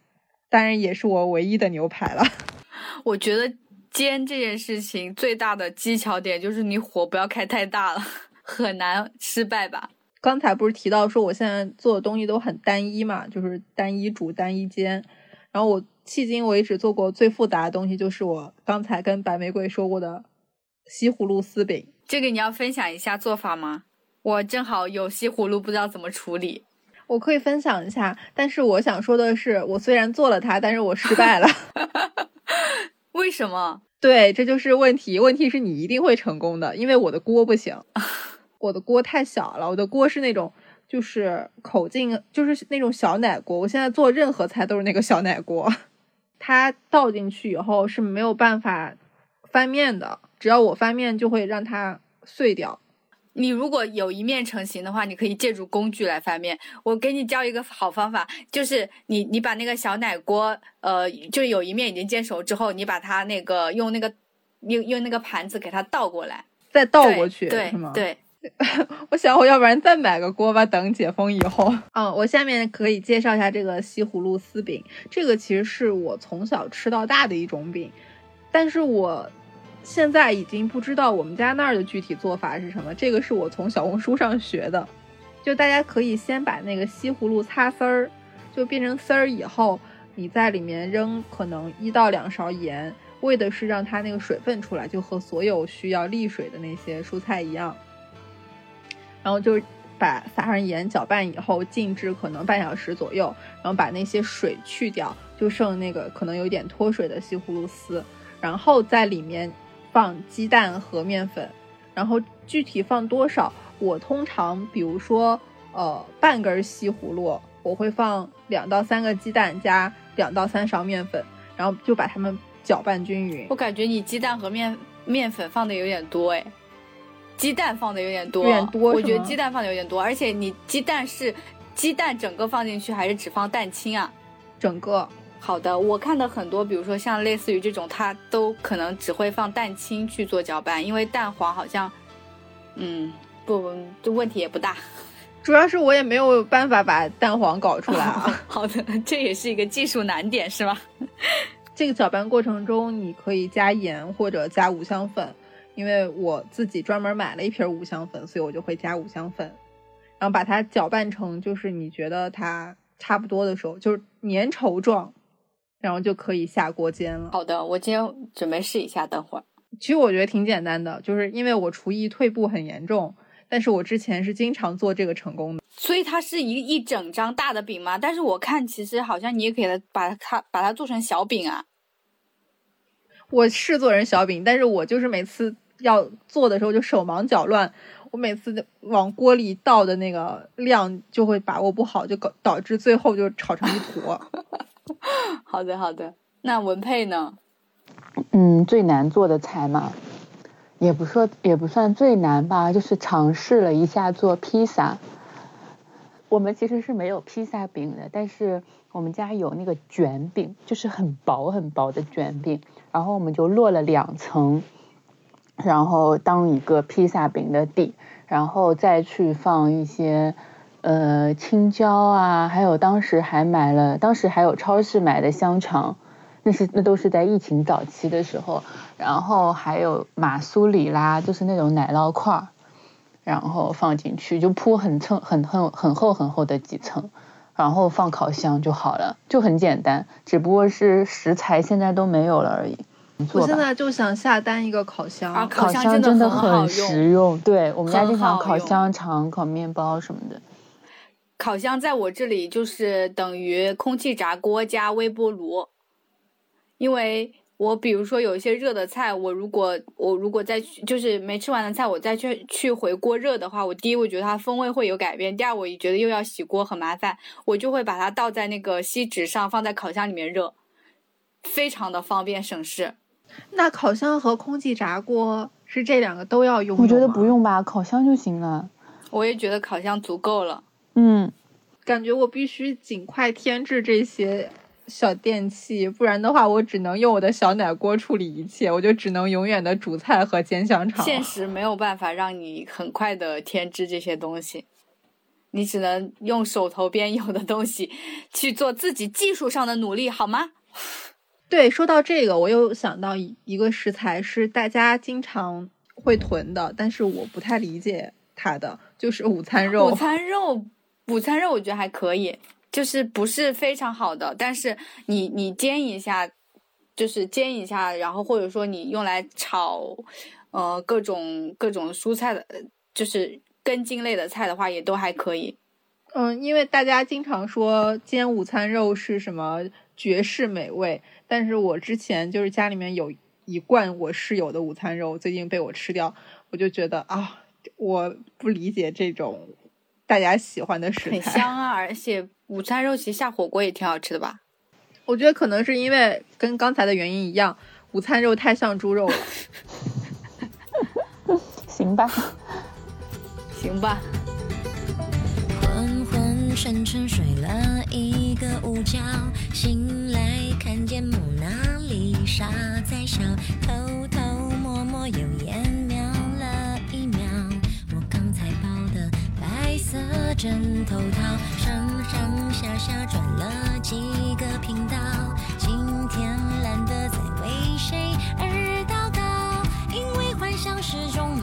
当然也是我唯一的牛排了。我觉得煎这件事情最大的技巧点就是你火不要开太大了，很难失败吧。刚才不是提到说我现在做的东西都很单一嘛，就是单一煮单一煎。然后我迄今为止做过最复杂的东西，就是我刚才跟白玫瑰说过的西葫芦丝饼。这个你要分享一下做法吗？我正好有西葫芦，不知道怎么处理。我可以分享一下，但是我想说的是，我虽然做了它，但是我失败了。为什么？对，这就是问题。问题是你一定会成功的，因为我的锅不行。我的锅太小了，我的锅是那种就是口径就是那种小奶锅。我现在做任何菜都是那个小奶锅，它倒进去以后是没有办法翻面的，只要我翻面就会让它碎掉。你如果有一面成型的话，你可以借助工具来翻面。我给你教一个好方法，就是你你把那个小奶锅，呃，就有一面已经煎熟之后，你把它那个用那个用用那个盘子给它倒过来，再倒过去，对？对。我想，我要不然再买个锅吧，等解封以后。嗯，我下面可以介绍一下这个西葫芦丝饼。这个其实是我从小吃到大的一种饼，但是我现在已经不知道我们家那儿的具体做法是什么。这个是我从小红书上学的，就大家可以先把那个西葫芦擦丝儿，就变成丝儿以后，你在里面扔可能一到两勺盐，为的是让它那个水分出来，就和所有需要沥水的那些蔬菜一样。然后就把撒上盐搅拌以后静置可能半小时左右，然后把那些水去掉，就剩那个可能有点脱水的西葫芦丝，然后在里面放鸡蛋和面粉，然后具体放多少，我通常比如说呃半根西葫芦，我会放两到三个鸡蛋加两到三勺面粉，然后就把它们搅拌均匀。我感觉你鸡蛋和面面粉放的有点多哎。鸡蛋放的有点多，有点多。我觉得鸡蛋放的有点多，而且你鸡蛋是鸡蛋整个放进去，还是只放蛋清啊？整个。好的，我看的很多，比如说像类似于这种，它都可能只会放蛋清去做搅拌，因为蛋黄好像，嗯，不，这问题也不大。主要是我也没有办法把蛋黄搞出来啊。好的，这也是一个技术难点，是吧？这个搅拌过程中，你可以加盐或者加五香粉。因为我自己专门买了一瓶五香粉，所以我就会加五香粉，然后把它搅拌成就是你觉得它差不多的时候，就是粘稠状，然后就可以下锅煎了。好的，我今天准备试一下，等会儿。其实我觉得挺简单的，就是因为我厨艺退步很严重，但是我之前是经常做这个成功的。所以它是一一整张大的饼吗？但是我看其实好像你也可以把它把它做成小饼啊。我是做成小饼，但是我就是每次。要做的时候就手忙脚乱，我每次往锅里倒的那个量就会把握不好，就搞导致最后就炒成一坨。好的好的，那文佩呢？嗯，最难做的菜嘛，也不说也不算最难吧，就是尝试了一下做披萨。我们其实是没有披萨饼的，但是我们家有那个卷饼，就是很薄很薄的卷饼，然后我们就落了两层。然后当一个披萨饼的底，然后再去放一些呃青椒啊，还有当时还买了，当时还有超市买的香肠，那是那都是在疫情早期的时候，然后还有马苏里拉，就是那种奶酪块儿，然后放进去就铺很层很很很厚很厚的几层，然后放烤箱就好了，就很简单，只不过是食材现在都没有了而已。我现在就想下单一个烤箱，烤箱真的很实用。对我们家经常烤用香肠、烤面包什么的。烤箱在我这里就是等于空气炸锅加微波炉，因为我比如说有一些热的菜，我如果我如果再去就是没吃完的菜，我再去去回锅热的话，我第一我觉得它风味会有改变，第二我也觉得又要洗锅很麻烦，我就会把它倒在那个锡纸上，放在烤箱里面热，非常的方便省事。那烤箱和空气炸锅是这两个都要用？我觉得不用吧，烤箱就行了。我也觉得烤箱足够了。嗯，感觉我必须尽快添置这些小电器，不然的话，我只能用我的小奶锅处理一切，我就只能永远的煮菜和煎香肠。现实没有办法让你很快的添置这些东西，你只能用手头边有的东西去做自己技术上的努力，好吗？对，说到这个，我又想到一一个食材是大家经常会囤的，但是我不太理解它的，就是午餐肉。午餐肉，午餐肉我觉得还可以，就是不是非常好的，但是你你煎一下，就是煎一下，然后或者说你用来炒，呃，各种各种蔬菜的，就是根茎类的菜的话，也都还可以。嗯，因为大家经常说煎午餐肉是什么绝世美味。但是我之前就是家里面有一罐我室友的午餐肉，最近被我吃掉，我就觉得啊，我不理解这种大家喜欢的食材。很香啊，而且午餐肉其实下火锅也挺好吃的吧？我觉得可能是因为跟刚才的原因一样，午餐肉太像猪肉了。行吧，行吧。沉沉睡了一个午觉，醒来看见蒙娜丽莎在笑，偷偷摸摸又眼瞄了一秒，我刚才抱的白色枕头套，上上下下转了几个频道，今天懒得再为谁而祷告，因为幻想是种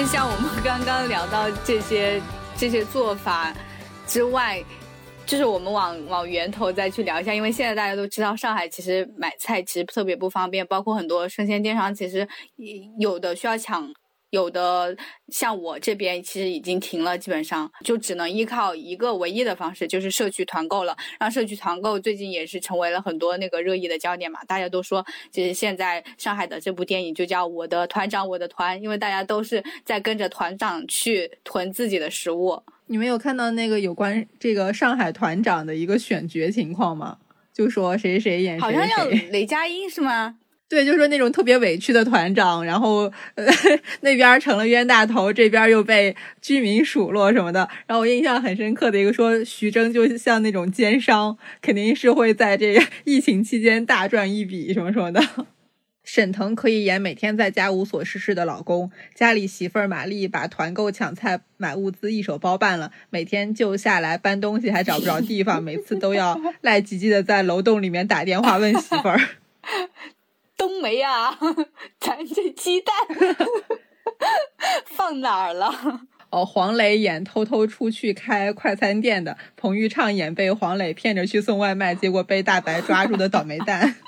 实像我们刚刚聊到这些这些做法之外，就是我们往往源头再去聊一下，因为现在大家都知道上海其实买菜其实特别不方便，包括很多生鲜电商其实有的需要抢，有的像我这边其实已经停了，基本上就只能依靠一个唯一的方式，就是社区团购了。让社区团购最近也是成为了很多那个热议的焦点嘛，大家都说其实现在上海的这部电影就叫《我的团长我的团》，因为大家都是在跟着团长去囤自己的食物。你们有看到那个有关这个上海团长的一个选角情况吗？就说谁谁演谁，好像叫雷佳音是吗？对，就是说那种特别委屈的团长，然后呃 那边成了冤大头，这边又被居民数落什么的。然后我印象很深刻的一个说，徐峥就像那种奸商，肯定是会在这个 疫情期间大赚一笔什么什么的。沈腾可以演每天在家无所事事的老公，家里媳妇儿玛丽把团购、抢菜、买物资一手包办了，每天就下来搬东西还找不着地方，每次都要赖唧唧的在楼栋里面打电话问媳妇儿：“冬梅啊，咱这鸡蛋 放哪儿了？”哦，黄磊演偷偷出去开快餐店的，彭昱畅演被黄磊骗着去送外卖，结果被大白抓住的倒霉蛋。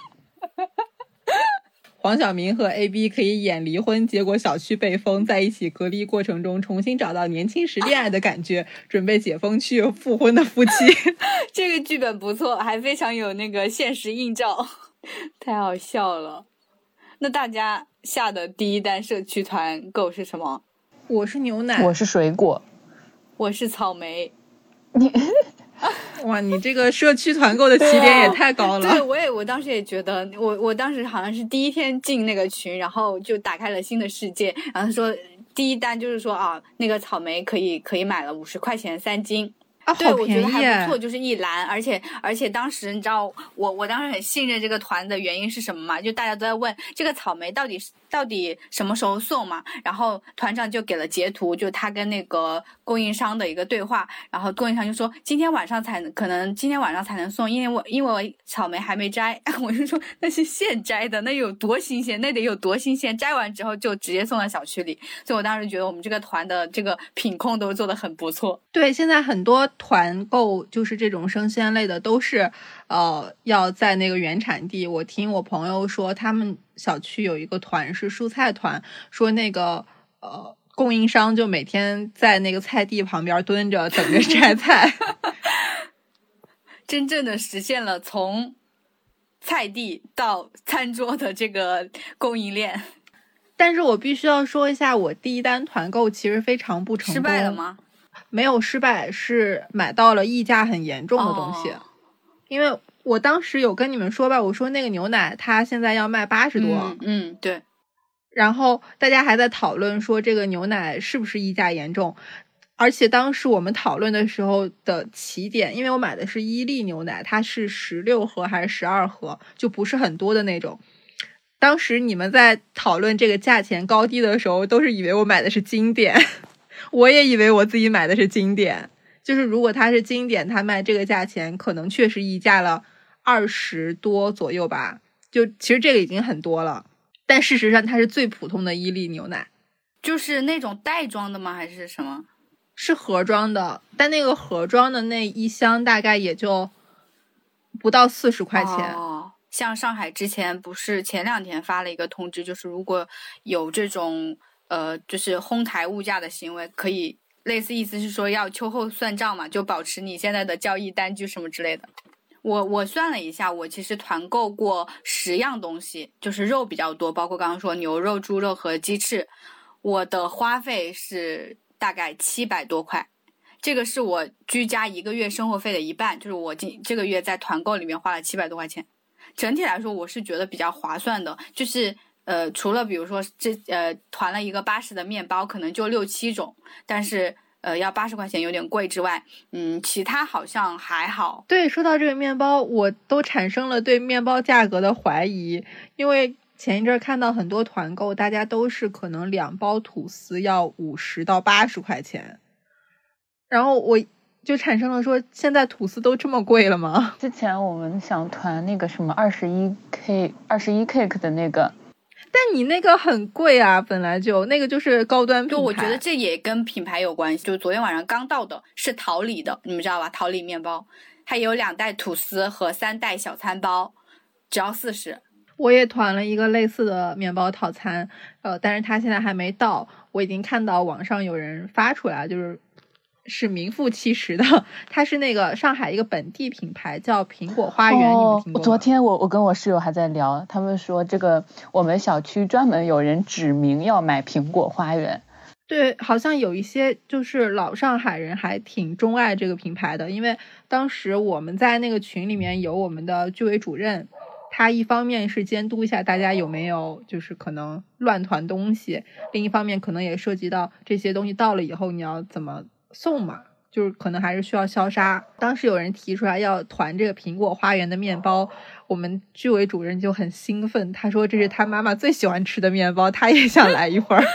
黄晓明和 AB 可以演离婚，结果小区被封，在一起隔离过程中重新找到年轻时恋爱的感觉，准备解封去复婚的夫妻。这个剧本不错，还非常有那个现实映照，太好笑了。那大家下的第一单社区团购是什么？我是牛奶，我是水果，我是草莓。你 哇，你这个社区团购的起点也太高了。对，我也我当时也觉得，我我当时好像是第一天进那个群，然后就打开了新的世界。然后说第一单就是说啊，那个草莓可以可以买了五十块钱三斤。啊，对，我觉得还不错，就是一篮，而且而且当时你知道我我当时很信任这个团的原因是什么吗？就大家都在问这个草莓到底是到底什么时候送嘛？然后团长就给了截图，就他跟那个供应商的一个对话，然后供应商就说今天晚上才能，可能今天晚上才能送，因为我因为我草莓还没摘，我就说那是现摘的，那有多新鲜，那得有多新鲜，摘完之后就直接送到小区里，所以我当时觉得我们这个团的这个品控都做得很不错。对，现在很多团购就是这种生鲜类的，都是呃要在那个原产地。我听我朋友说，他们小区有一个团是蔬菜团，说那个呃供应商就每天在那个菜地旁边蹲着等着摘菜。真正的实现了从菜地到餐桌的这个供应链，但是我必须要说一下，我第一单团购其实非常不成功。失败了？吗？没有失败，是买到了溢价很严重的东西。哦因为我当时有跟你们说吧，我说那个牛奶它现在要卖八十多，嗯嗯，对，然后大家还在讨论说这个牛奶是不是溢价严重，而且当时我们讨论的时候的起点，因为我买的是伊利牛奶，它是十六盒还是十二盒，就不是很多的那种。当时你们在讨论这个价钱高低的时候，都是以为我买的是经典，我也以为我自己买的是经典。就是如果它是经典，它卖这个价钱，可能确实溢价了二十多左右吧。就其实这个已经很多了，但事实上它是最普通的伊利牛奶，就是那种袋装的吗？还是什么？是盒装的，但那个盒装的那一箱大概也就不到四十块钱。哦，像上海之前不是前两天发了一个通知，就是如果有这种呃，就是哄抬物价的行为，可以类似意思是说要秋后算账嘛，就保持你现在的交易单据什么之类的。我我算了一下，我其实团购过十样东西，就是肉比较多，包括刚刚说牛肉、猪肉和鸡翅，我的花费是大概七百多块。这个是我居家一个月生活费的一半，就是我今这个月在团购里面花了七百多块钱。整体来说，我是觉得比较划算的，就是呃，除了比如说这呃团了一个八十的面包，可能就六七种，但是呃要八十块钱有点贵之外，嗯，其他好像还好。对，说到这个面包，我都产生了对面包价格的怀疑，因为前一阵儿看到很多团购，大家都是可能两包吐司要五十到八十块钱，然后我就产生了说，现在吐司都这么贵了吗？之前我们想团那个什么二十一 K 二十一 cake 的那个，但你那个很贵啊，本来就那个就是高端品牌。就我觉得这也跟品牌有关系。就昨天晚上刚到的是桃李的，你们知道吧？桃李面包，它有两袋吐司和三袋小餐包，只要四十。我也团了一个类似的面包套餐，呃，但是它现在还没到。我已经看到网上有人发出来，就是是名副其实的，它是那个上海一个本地品牌，叫苹果花园？昨天我我跟我室友还在聊，他们说这个我们小区专门有人指明要买苹果花园。对，好像有一些就是老上海人还挺钟爱这个品牌的，因为当时我们在那个群里面有我们的居委主任，他一方面是监督一下大家有没有就是可能乱团东西，另一方面可能也涉及到这些东西到了以后你要怎么送嘛，就是可能还是需要消杀。当时有人提出来要团这个苹果花园的面包，我们居委主任就很兴奋，他说这是他妈妈最喜欢吃的面包，他也想来一份儿。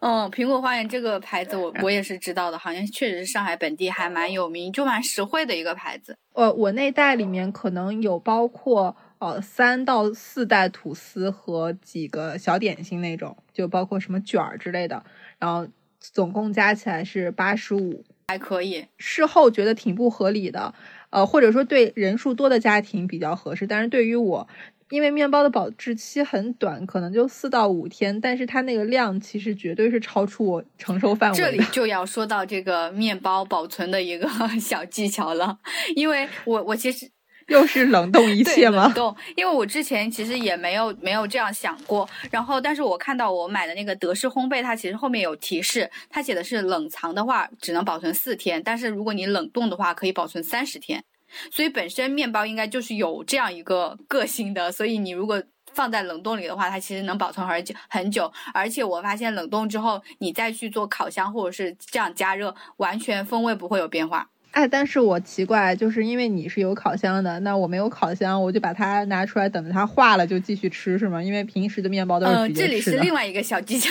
嗯，苹果花园这个牌子我我也是知道的，好像确实是上海本地还蛮有名，就蛮实惠的一个牌子。呃，我那袋里面可能有包括呃三到四袋吐司和几个小点心那种，就包括什么卷儿之类的，然后总共加起来是八十五。还可以，事后觉得挺不合理的，呃，或者说对人数多的家庭比较合适，但是对于我，因为面包的保质期很短，可能就四到五天，但是它那个量其实绝对是超出我承受范围。这里就要说到这个面包保存的一个 小技巧了，因为我我其实 又是冷冻一切吗冷？冻，因为我之前其实也没有没有这样想过，然后但是我看到我买的那个德式烘焙，它其实后面有提示，它写的是冷藏的话只能保存四天，但是如果你冷冻的话可以保存三十天，所以本身面包应该就是有这样一个个性的，所以你如果放在冷冻里的话，它其实能保存很久很久，而且我发现冷冻之后，你再去做烤箱或者是这样加热，完全风味不会有变化。哎，但是我奇怪，就是因为你是有烤箱的，那我没有烤箱，我就把它拿出来，等着它化了就继续吃，是吗？因为平时的面包都呃，是直这里接吃的。是另外一个小技巧，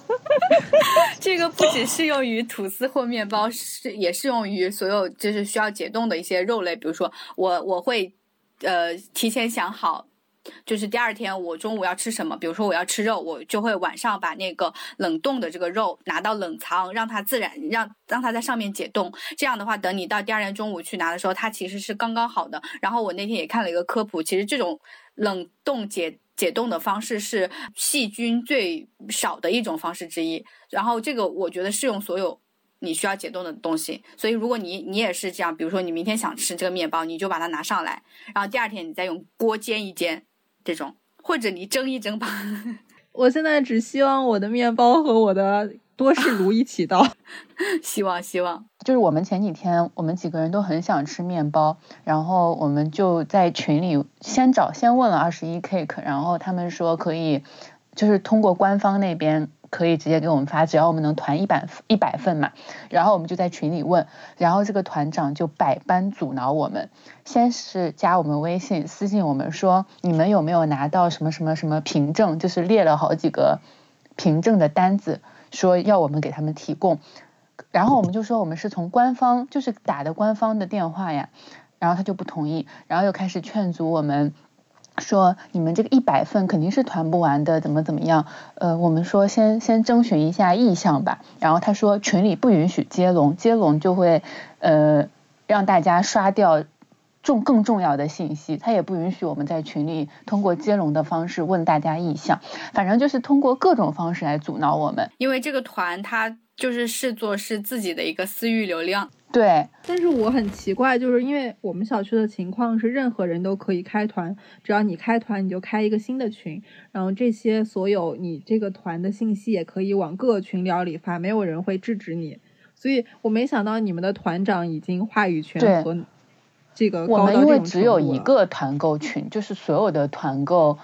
这个不只适用于吐司或面包，是也适用于所有就是需要解冻的一些肉类。比如说，我我会呃提前想好。就是第二天我中午要吃什么，比如说我要吃肉，我就会晚上把那个冷冻的这个肉拿到冷藏，让它自然让让它在上面解冻。这样的话，等你到第二天中午去拿的时候，它其实是刚刚好的。然后我那天也看了一个科普，其实这种冷冻解解冻的方式是细菌最少的一种方式之一。然后这个我觉得适用所有你需要解冻的东西。所以如果你你也是这样，比如说你明天想吃这个面包，你就把它拿上来，然后第二天你再用锅煎一煎，这种或者你蒸一蒸吧。我现在只希望我的面包和我的多士炉一起到。希望希望，就是我们前几天我们几个人都很想吃面包，然后我们就在群里先找先问了二十一 cake，然后他们说可以，就是通过官方那边可以直接给我们发，只要我们能团一百一百份嘛，然后我们就在群里问，然后这个团长就百般阻挠我们，先是加我们微信私信我们说你们有没有拿到什么什么什么凭证，就是列了好几个凭证的单子，说要我们给他们提供。然后我们就说我们是从官方，就是打的官方的电话呀，然后他就不同意，然后又开始劝阻我们。说你们这个一百份肯定是团不完的，怎么怎么样？呃，我们说先先征询一下意向吧。然后他说群里不允许接龙，接龙就会呃让大家刷掉重更重要的信息。他也不允许我们在群里通过接龙的方式问大家意向，反正就是通过各种方式来阻挠我们。因为这个团他就是视作是自己的一个私域流量。对，但是我很奇怪，就是因为我们小区的情况是，任何人都可以开团，只要你开团，你就开一个新的群，然后这些所有你这个团的信息也可以往各个群聊里发，没有人会制止你。所以我没想到你们的团长已经话语权和这个我们高到这种因为只有一个团购群，就是所有的团购，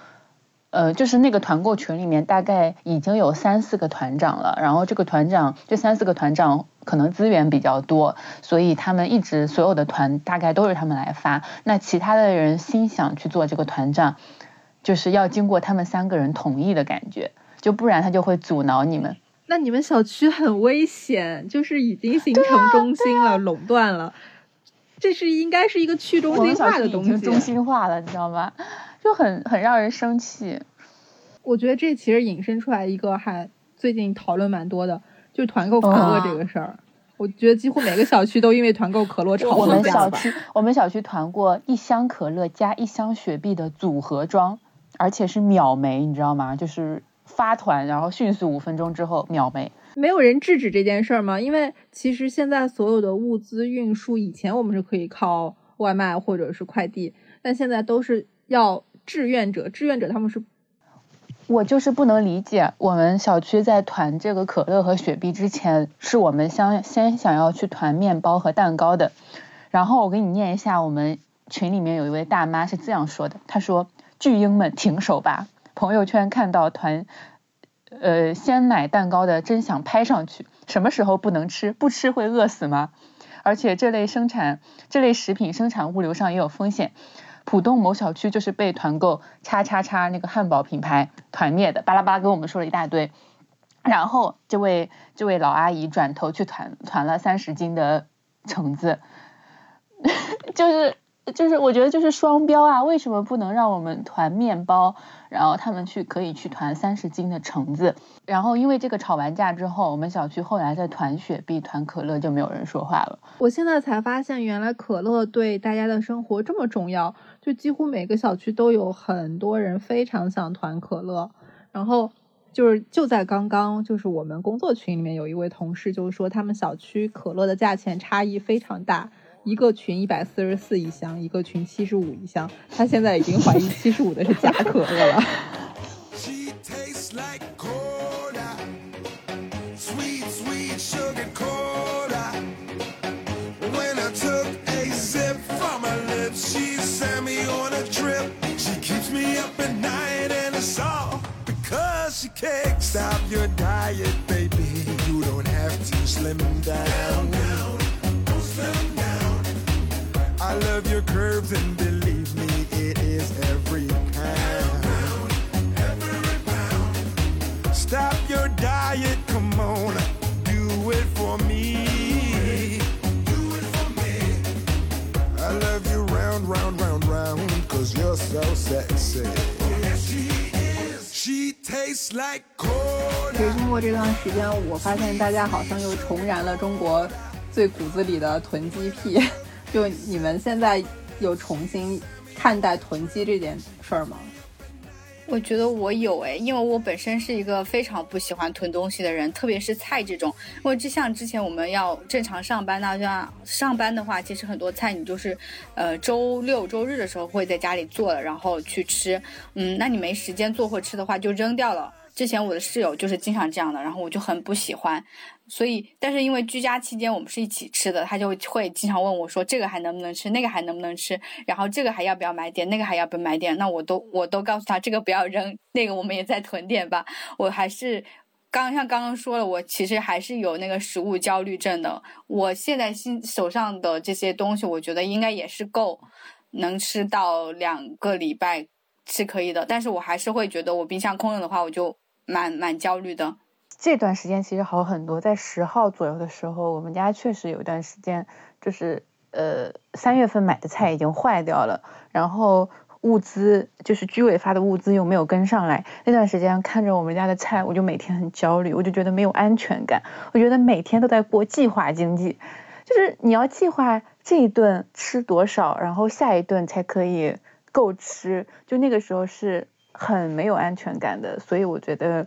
呃，就是那个团购群里面大概已经有三四个团长了，然后这个团长这三四个团长可能资源比较多，所以他们一直所有的团大概都是他们来发。那其他的人心想去做这个团长，就是要经过他们三个人同意的感觉，就不然他就会阻挠你们。那你们小区很危险，就是已经形成中心了，垄断了。这是应该是一个去中心化的东西。中心化了，你知道吗？就很很让人生气。我觉得这其实引申出来一个还最近讨论蛮多的，就团购可乐这个事儿。我觉得几乎每个小区都因为团购可乐吵我过架吧。们小区我们小区团过一箱可乐加一箱雪碧的组合装，而且是秒没，你知道吗？就是发团，然后迅速五分钟之后秒没。没有人制止这件事儿吗？因为其实现在所有的物资运输，以前我们是可以靠外卖或者是快递，但现在都是要志愿者，志愿者他们是我就是不能理解，我们小区在团这个可乐和雪碧之前，是我们想先想要去团面包和蛋糕的。然后我给你念一下，我们群里面有一位大妈是这样说的，她说：“巨婴们停手吧！朋友圈看到团，呃，鲜奶蛋糕的，真想拍上去。什么时候不能吃？不吃会饿死吗？而且这类生产这类食品生产物流上也有风险。”浦东某小区就是被团购叉叉叉那个汉堡品牌团灭的，巴拉巴拉跟我们说了一大堆。然后这位这位老阿姨转头去团团了三十斤的橙子，就是就是我觉得就是双标啊！为什么不能让我们团面包，然后他们去可以去团三十斤的橙子？然后因为这个吵完架之后，我们小区后来在团雪碧、团可乐就没有人说话了。我现在才发现，原来可乐对大家的生活这么重要，就几乎每个小区都有很多人非常想团可乐。然后就是就在刚刚，就是我们工作群里面有一位同事就是说，他们小区可乐的价钱差异非常大，一个群一百四十四一箱，一个群七十五一箱。他现在已经怀疑七十五的是假可乐了。at night, and it's all because she can't stop your diet, baby. You don't have to slim down. Slim down. I love your curves, and believe me, it is every pound. Stop your diet, come on, do it for me. Round, round, round, round, cause you're so sexy. She tastes like 其实.通过这段时间，我发现大家好像又重燃了中国最骨子里的囤积癖。就你们现在有重新看待囤积这件事儿吗？我觉得我有诶，因为我本身是一个非常不喜欢囤东西的人，特别是菜这种。因为就像之前我们要正常上班那像上班的话，其实很多菜你就是，呃，周六周日的时候会在家里做了，然后去吃。嗯，那你没时间做或吃的话，就扔掉了。之前我的室友就是经常这样的，然后我就很不喜欢。所以，但是因为居家期间我们是一起吃的，他就会经常问我说这个还能不能吃，那个还能不能吃，然后这个还要不要买点，那个还要不要买点，那我都我都告诉他这个不要扔，那个我们也再囤点吧。我还是刚像刚刚说了，我其实还是有那个食物焦虑症的。我现在心手上的这些东西，我觉得应该也是够能吃到两个礼拜是可以的，但是我还是会觉得我冰箱空了的话，我就蛮蛮焦虑的。这段时间其实好很多，在十号左右的时候，我们家确实有一段时间，就是呃三月份买的菜已经坏掉了，然后物资就是居委发的物资又没有跟上来。那段时间看着我们家的菜，我就每天很焦虑，我就觉得没有安全感，我觉得每天都在过计划经济，就是你要计划这一顿吃多少，然后下一顿才可以够吃，就那个时候是很没有安全感的，所以我觉得。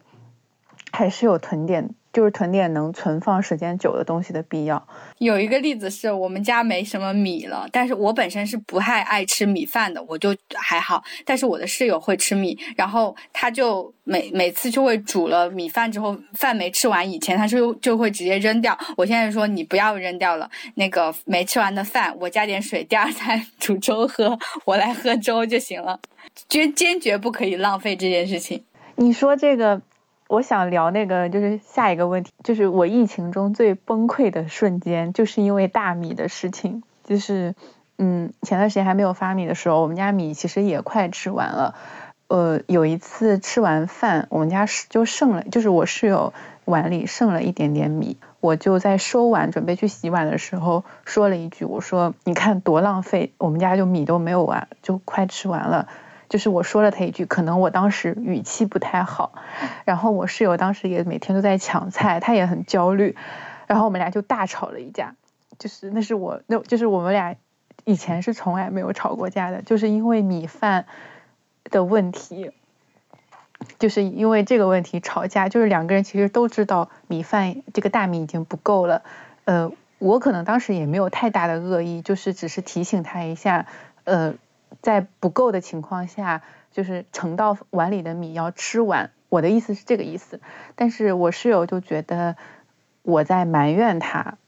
还是有囤点，就是囤点能存放时间久的东西的必要。有一个例子是我们家没什么米了，但是我本身是不太爱吃米饭的，我就还好。但是我的室友会吃米，然后他就每每次就会煮了米饭之后，饭没吃完以前，他就就会直接扔掉。我现在说你不要扔掉了，那个没吃完的饭，我加点水，第二餐煮粥喝，我来喝粥就行了。坚坚决不可以浪费这件事情。你说这个。我想聊那个，就是下一个问题，就是我疫情中最崩溃的瞬间，就是因为大米的事情。就是，嗯，前段时间还没有发米的时候，我们家米其实也快吃完了。呃，有一次吃完饭，我们家就剩了，就是我室友碗里剩了一点点米，我就在收碗准备去洗碗的时候说了一句，我说：“你看多浪费，我们家就米都没有完，就快吃完了。”就是我说了他一句，可能我当时语气不太好，然后我室友当时也每天都在抢菜，他也很焦虑，然后我们俩就大吵了一架。就是那是我那就是我们俩以前是从来没有吵过架的，就是因为米饭的问题，就是因为这个问题吵架。就是两个人其实都知道米饭这个大米已经不够了，呃，我可能当时也没有太大的恶意，就是只是提醒他一下，呃。在不够的情况下，就是盛到碗里的米要吃完。我的意思是这个意思，但是我室友就觉得我在埋怨他，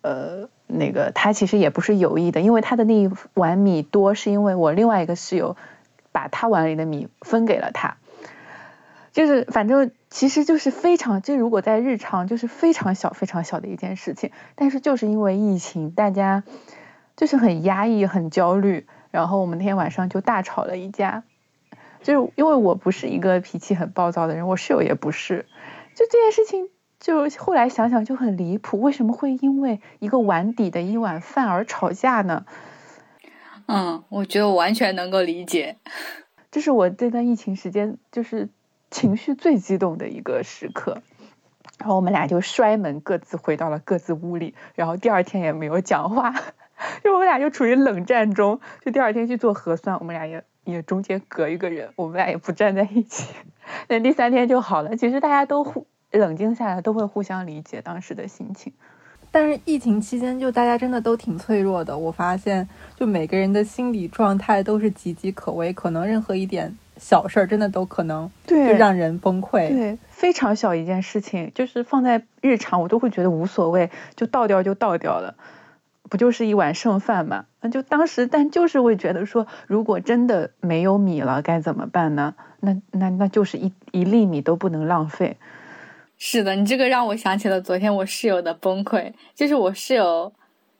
呃，那个他其实也不是有意的，因为他的那一碗米多，是因为我另外一个室友把他碗里的米分给了他。就是反正其实就是非常，就如果在日常就是非常小非常小的一件事情，但是就是因为疫情，大家就是很压抑、很焦虑。然后我们那天晚上就大吵了一架，就是因为我不是一个脾气很暴躁的人，我室友也不是，就这件事情，就后来想想就很离谱，为什么会因为一个碗底的一碗饭而吵架呢？嗯，我觉得我完全能够理解，这是我这段疫情时间就是情绪最激动的一个时刻。然后我们俩就摔门，各自回到了各自屋里，然后第二天也没有讲话。就我们俩就处于冷战中，就第二天去做核酸，我们俩也也中间隔一个人，我们俩也不站在一起。那第三天就好了。其实大家都互冷静下来，都会互相理解当时的心情。但是疫情期间，就大家真的都挺脆弱的。我发现，就每个人的心理状态都是岌岌可危，可能任何一点小事儿，真的都可能就对让人崩溃。对，非常小一件事情，就是放在日常我都会觉得无所谓，就倒掉就倒掉了，不就是一碗剩饭嘛？那就当时，但就是会觉得说，如果真的没有米了，该怎么办呢？那那那就是一一粒米都不能浪费。是的，你这个让我想起了昨天我室友的崩溃，就是我室友，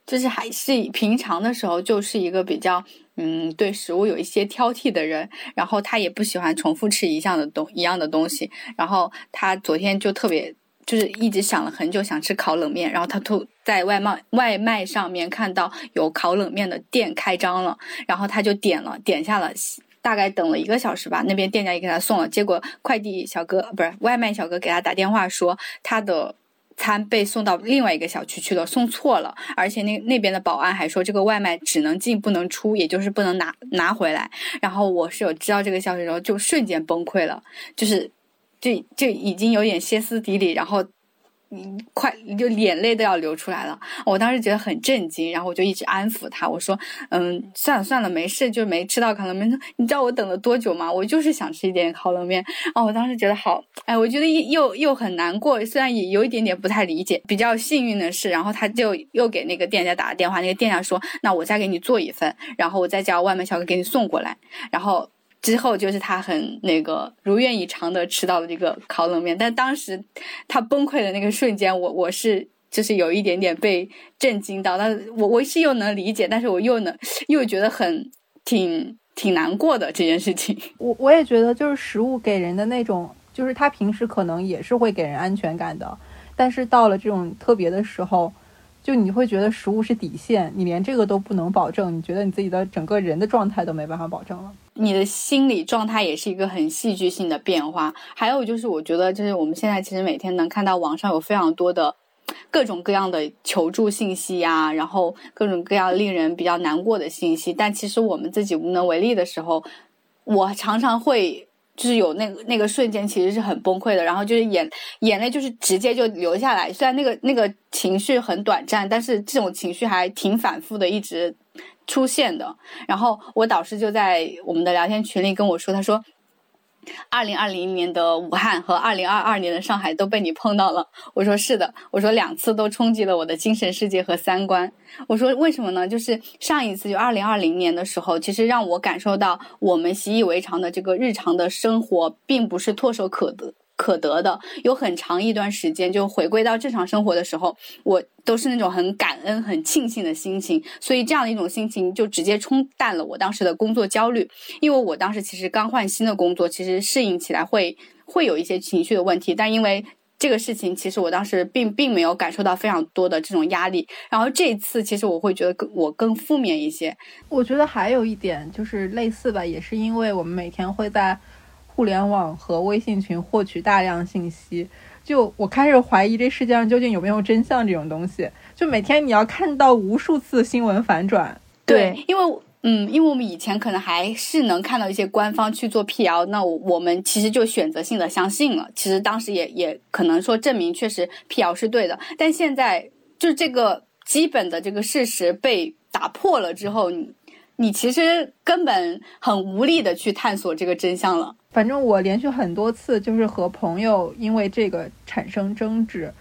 就是还是平常的时候就是一个比较嗯对食物有一些挑剔的人，然后他也不喜欢重复吃一样的东一样的东西，然后他昨天就特别就是一直想了很久想吃烤冷面，然后他突在外卖外卖上面看到有烤冷面的店开张了，然后他就点了点下了。大概等了一个小时吧，那边店家也给他送了，结果快递小哥不是外卖小哥给他打电话说他的餐被送到另外一个小区去了，送错了，而且那那边的保安还说这个外卖只能进不能出，也就是不能拿拿回来。然后我室友知道这个消息之后就瞬间崩溃了，就是就就已经有点歇斯底里，然后。嗯，快就眼泪都要流出来了。我当时觉得很震惊，然后我就一直安抚他，我说：“嗯，算了算了，没事，就没吃到烤冷面。你知道我等了多久吗？我就是想吃一点烤冷面。”哦，我当时觉得好，哎，我觉得又又很难过，虽然也有一点点不太理解。比较幸运的是，然后他就又给那个店家打了电话，那个店家说：“那我再给你做一份，然后我再叫外卖小哥给你送过来。”然后。之后就是他很那个如愿以偿的吃到了这个烤冷面，但当时他崩溃的那个瞬间，我我是就是有一点点被震惊到，但我我是又能理解，但是我又能又觉得很挺挺难过的这件事情。我我也觉得，就是食物给人的那种，就是他平时可能也是会给人安全感的，但是到了这种特别的时候，就你会觉得食物是底线，你连这个都不能保证，你觉得你自己的整个人的状态都没办法保证了。你的心理状态也是一个很戏剧性的变化。还有就是，我觉得就是我们现在其实每天能看到网上有非常多的各种各样的求助信息呀，然后各种各样令人比较难过的信息。但其实我们自己无能为力的时候，我常常会就是有那个那个瞬间，其实是很崩溃的。然后就是眼眼泪就是直接就流下来。虽然那个那个情绪很短暂，但是这种情绪还挺反复的，一直。出现的，然后我导师就在我们的聊天群里跟我说，他说，二零二零年的武汉和二零二二年的上海都被你碰到了。我说是的，我说两次都冲击了我的精神世界和三观。我说为什么呢？就是上一次就二零二零年的时候，其实让我感受到我们习以为常的这个日常的生活，并不是唾手可得。可得的，有很长一段时间，就回归到正常生活的时候，我都是那种很感恩、很庆幸的心情，所以这样的一种心情就直接冲淡了我当时的工作焦虑。因为我当时其实刚换新的工作，其实适应起来会会有一些情绪的问题，但因为这个事情，其实我当时并并没有感受到非常多的这种压力。然后这次，其实我会觉得更我更负面一些。我觉得还有一点就是类似吧，也是因为我们每天会在。互联网和微信群获取大量信息，就我开始怀疑这世界上究竟有没有真相这种东西。就每天你要看到无数次新闻反转，对，因为嗯，因为我们以前可能还是能看到一些官方去做辟谣，那我们其实就选择性的相信了。其实当时也也可能说证明确实辟谣是对的，但现在就是这个基本的这个事实被打破了之后，你你其实根本很无力的去探索这个真相了。反正我连续很多次就是和朋友因为这个产生争执，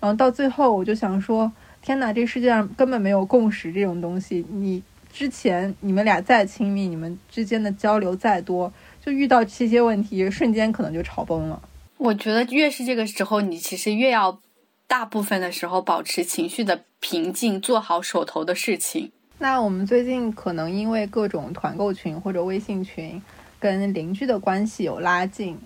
然后到最后我就想说：天哪，这世界上根本没有共识这种东西。你之前你们俩再亲密，你们之间的交流再多，就遇到这些问题，瞬间可能就吵崩了。我觉得越是这个时候，你其实越要大部分的时候保持情绪的平静，做好手头的事情。那我们最近可能因为各种团购群或者微信群。跟邻居的关系有拉近，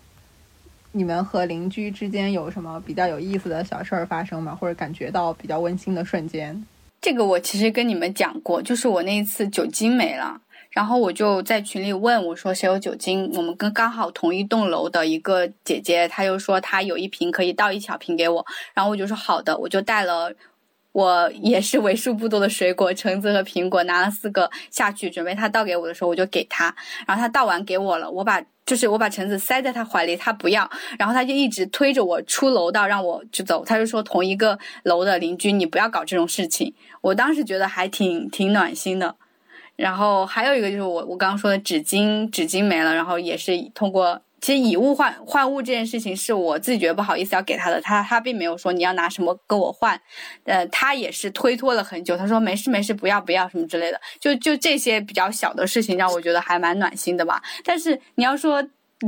你们和邻居之间有什么比较有意思的小事儿发生吗？或者感觉到比较温馨的瞬间？这个我其实跟你们讲过，就是我那一次酒精没了，然后我就在群里问我说谁有酒精？我们跟刚好同一栋楼的一个姐姐，她又说她有一瓶可以倒一小瓶给我，然后我就说好的，我就带了我也是为数不多的水果，橙子和苹果，拿了四个下去，准备他倒给我的时候，我就给他，然后他倒完给我了，我把就是我把橙子塞在他怀里，他不要，然后他就一直推着我出楼道让我去走，他就说同一个楼的邻居，你不要搞这种事情。我当时觉得还挺挺暖心的。然后还有一个就是我我刚刚说的纸巾，纸巾没了，然后也是通过。其实以物换换物这件事情是我自己觉得不好意思要给他的，他他并没有说你要拿什么跟我换，呃，他也是推脱了很久，他说没事没事，不要不要什么之类的，就就这些比较小的事情让我觉得还蛮暖心的吧。但是你要说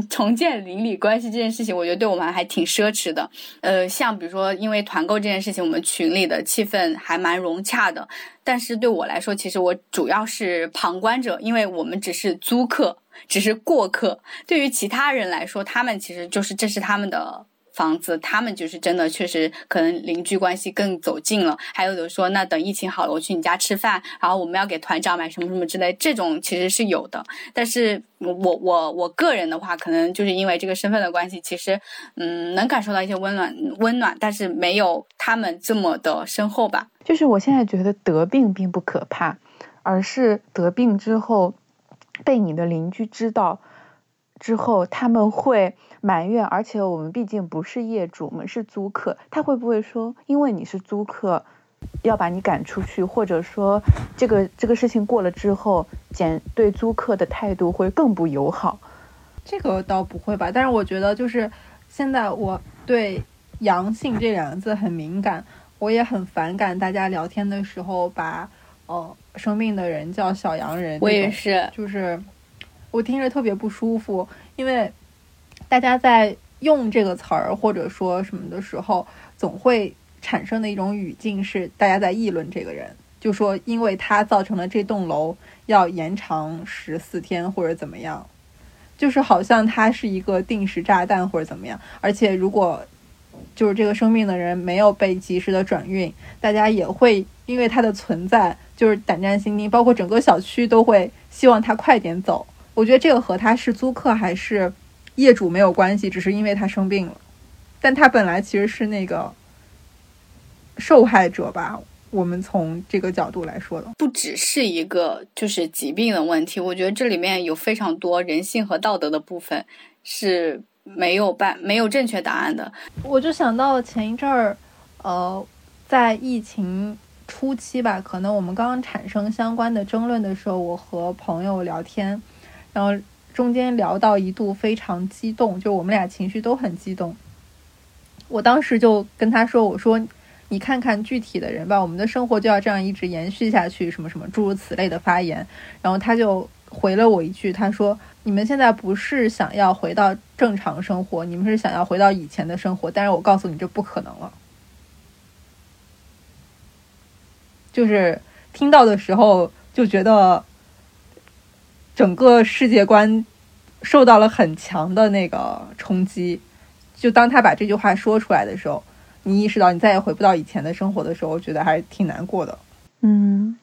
重建邻里关系这件事情，我觉得对我们还挺奢侈的。呃，像比如说因为团购这件事情，我们群里的气氛还蛮融洽的，但是对我来说，其实我主要是旁观者，因为我们只是租客。只是过客，对于其他人来说，他们其实就是这是他们的房子，他们就是真的确实可能邻居关系更走近了。还有的说，那等疫情好了，我去你家吃饭，然后我们要给团长买什么什么之类，这种其实是有的。但是我我我个人的话，可能就是因为这个身份的关系，其实嗯能感受到一些温暖温暖，但是没有他们这么的深厚吧。就是我现在觉得得病并不可怕，而是得病之后。被你的邻居知道之后，他们会埋怨，而且我们毕竟不是业主，我们是租客，他会不会说，因为你是租客，要把你赶出去，或者说这个这个事情过了之后，减对租客的态度会更不友好？这个倒不会吧，但是我觉得就是现在我对“阳性”这两个字很敏感，我也很反感大家聊天的时候把哦。生病的人叫小阳人，我也是，就是我听着特别不舒服，因为大家在用这个词儿或者说什么的时候，总会产生的一种语境是大家在议论这个人，就说因为他造成了这栋楼要延长十四天或者怎么样，就是好像他是一个定时炸弹或者怎么样，而且如果就是这个生病的人没有被及时的转运，大家也会因为他的存在。就是胆战心惊，包括整个小区都会希望他快点走。我觉得这个和他是租客还是业主没有关系，只是因为他生病了。但他本来其实是那个受害者吧？我们从这个角度来说的，不只是一个就是疾病的问题。我觉得这里面有非常多人性和道德的部分是没有办没有正确答案的。我就想到了前一阵儿，呃，在疫情。初期吧，可能我们刚刚产生相关的争论的时候，我和朋友聊天，然后中间聊到一度非常激动，就我们俩情绪都很激动。我当时就跟他说：“我说你看看具体的人吧，我们的生活就要这样一直延续下去，什么什么诸如此类的发言。”然后他就回了我一句：“他说你们现在不是想要回到正常生活，你们是想要回到以前的生活，但是我告诉你，这不可能了。”就是听到的时候就觉得整个世界观受到了很强的那个冲击。就当他把这句话说出来的时候，你意识到你再也回不到以前的生活的时候，我觉得还挺难过的。嗯，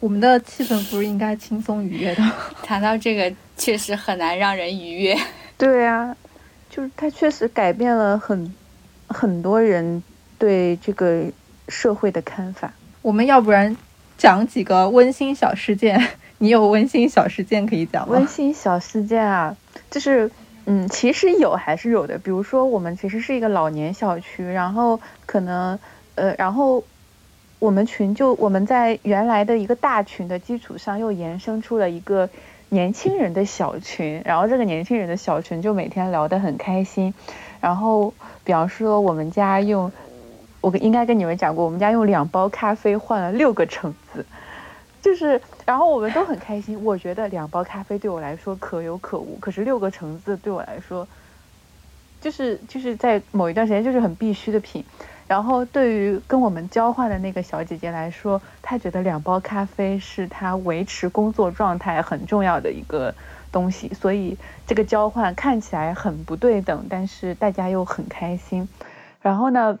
我们的气氛不是应该轻松愉悦的？谈到这个，确实很难让人愉悦。对啊，就是他确实改变了很很多人。对这个社会的看法，我们要不然讲几个温馨小事件？你有温馨小事件可以讲吗？温馨小事件啊，就是嗯，其实有还是有的。比如说，我们其实是一个老年小区，然后可能呃，然后我们群就我们在原来的一个大群的基础上，又延伸出了一个年轻人的小群，然后这个年轻人的小群就每天聊得很开心。然后，比方说我们家用。我应该跟你们讲过，我们家用两包咖啡换了六个橙子，就是，然后我们都很开心。我觉得两包咖啡对我来说可有可无，可是六个橙子对我来说，就是就是在某一段时间就是很必须的品。然后对于跟我们交换的那个小姐姐来说，她觉得两包咖啡是她维持工作状态很重要的一个东西，所以这个交换看起来很不对等，但是大家又很开心。然后呢？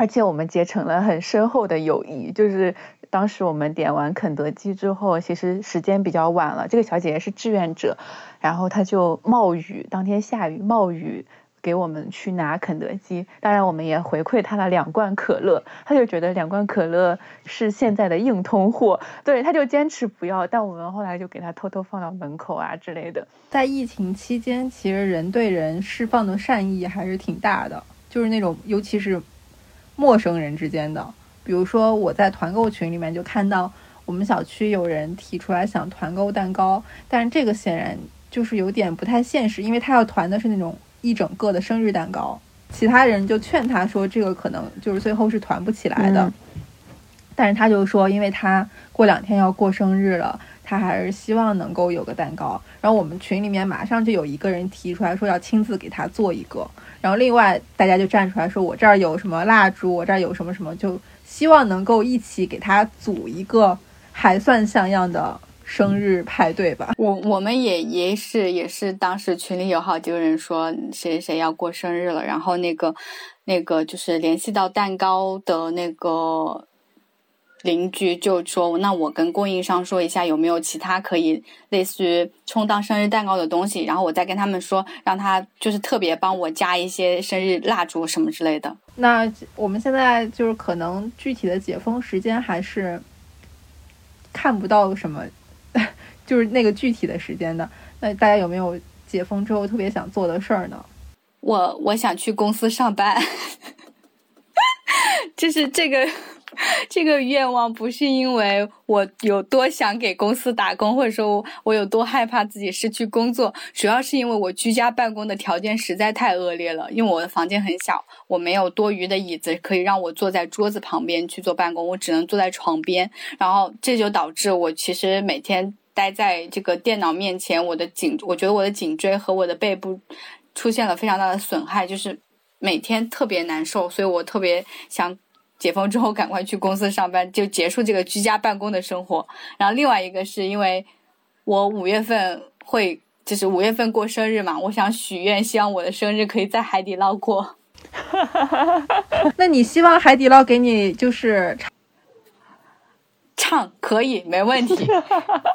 而且我们结成了很深厚的友谊，就是当时我们点完肯德基之后，其实时间比较晚了。这个小姐姐是志愿者，然后她就冒雨，当天下雨冒雨给我们去拿肯德基，当然我们也回馈她了两罐可乐，她就觉得两罐可乐是现在的硬通货，对，她就坚持不要，但我们后来就给她偷偷放到门口啊之类的。在疫情期间，其实人对人释放的善意还是挺大的，就是那种尤其是陌生人之间的，比如说我在团购群里面就看到我们小区有人提出来想团购蛋糕，但是这个显然就是有点不太现实，因为他要团的是那种一整个的生日蛋糕，其他人就劝他说这个可能就是最后是团不起来的，嗯。但是他就说因为他过两天要过生日了。他还是希望能够有个蛋糕，然后我们群里面马上就有一个人提出来说要亲自给他做一个，然后另外大家就站出来说我这儿有什么蜡烛，我这儿有什么什么，就希望能够一起给他组一个还算像样的生日派对吧。我我们也也是也是当时群里有好几个人说谁谁要过生日了，然后那个那个就是联系到蛋糕的那个邻居就说，那我跟供应商说一下有没有其他可以类似于充当生日蛋糕的东西，然后我再跟他们说，让他就是特别帮我加一些生日蜡烛什么之类的。那我们现在就是可能具体的解封时间还是看不到什么，就是那个具体的时间的。那大家有没有解封之后特别想做的事儿呢？我我想去公司上班，就是这个 这个愿望不是因为我有多想给公司打工，或者说我有多害怕自己失去工作，主要是因为我居家办公的条件实在太恶劣了。因为我的房间很小，我没有多余的椅子可以让我坐在桌子旁边去做办公，我只能坐在床边，然后这就导致我其实每天待在这个电脑面前，我的颈，我觉得我的颈椎和我的背部出现了非常大的损害，就是每天特别难受，所以我特别想解封之后赶快去公司上班，就结束这个居家办公的生活。然后另外一个是因为我五月份会，就是五月份过生日嘛，我想许愿，希望我的生日可以在海底捞过。那你希望海底捞给你就是唱可以，没问题，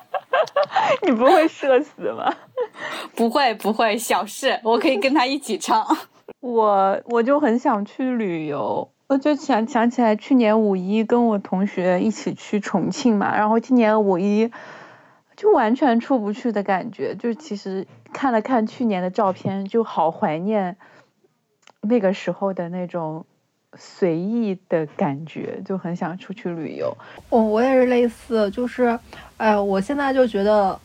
你不会社死吗？不会不会，小事，我可以跟他一起唱。我我就很想去旅游，我就想想起来去年五一跟我同学一起去重庆嘛，然后今年五一就完全出不去的感觉，就其实看了看去年的照片，就好怀念那个时候的那种随意的感觉，就很想出去旅游。我我也是类似，就是，哎，我现在就觉得，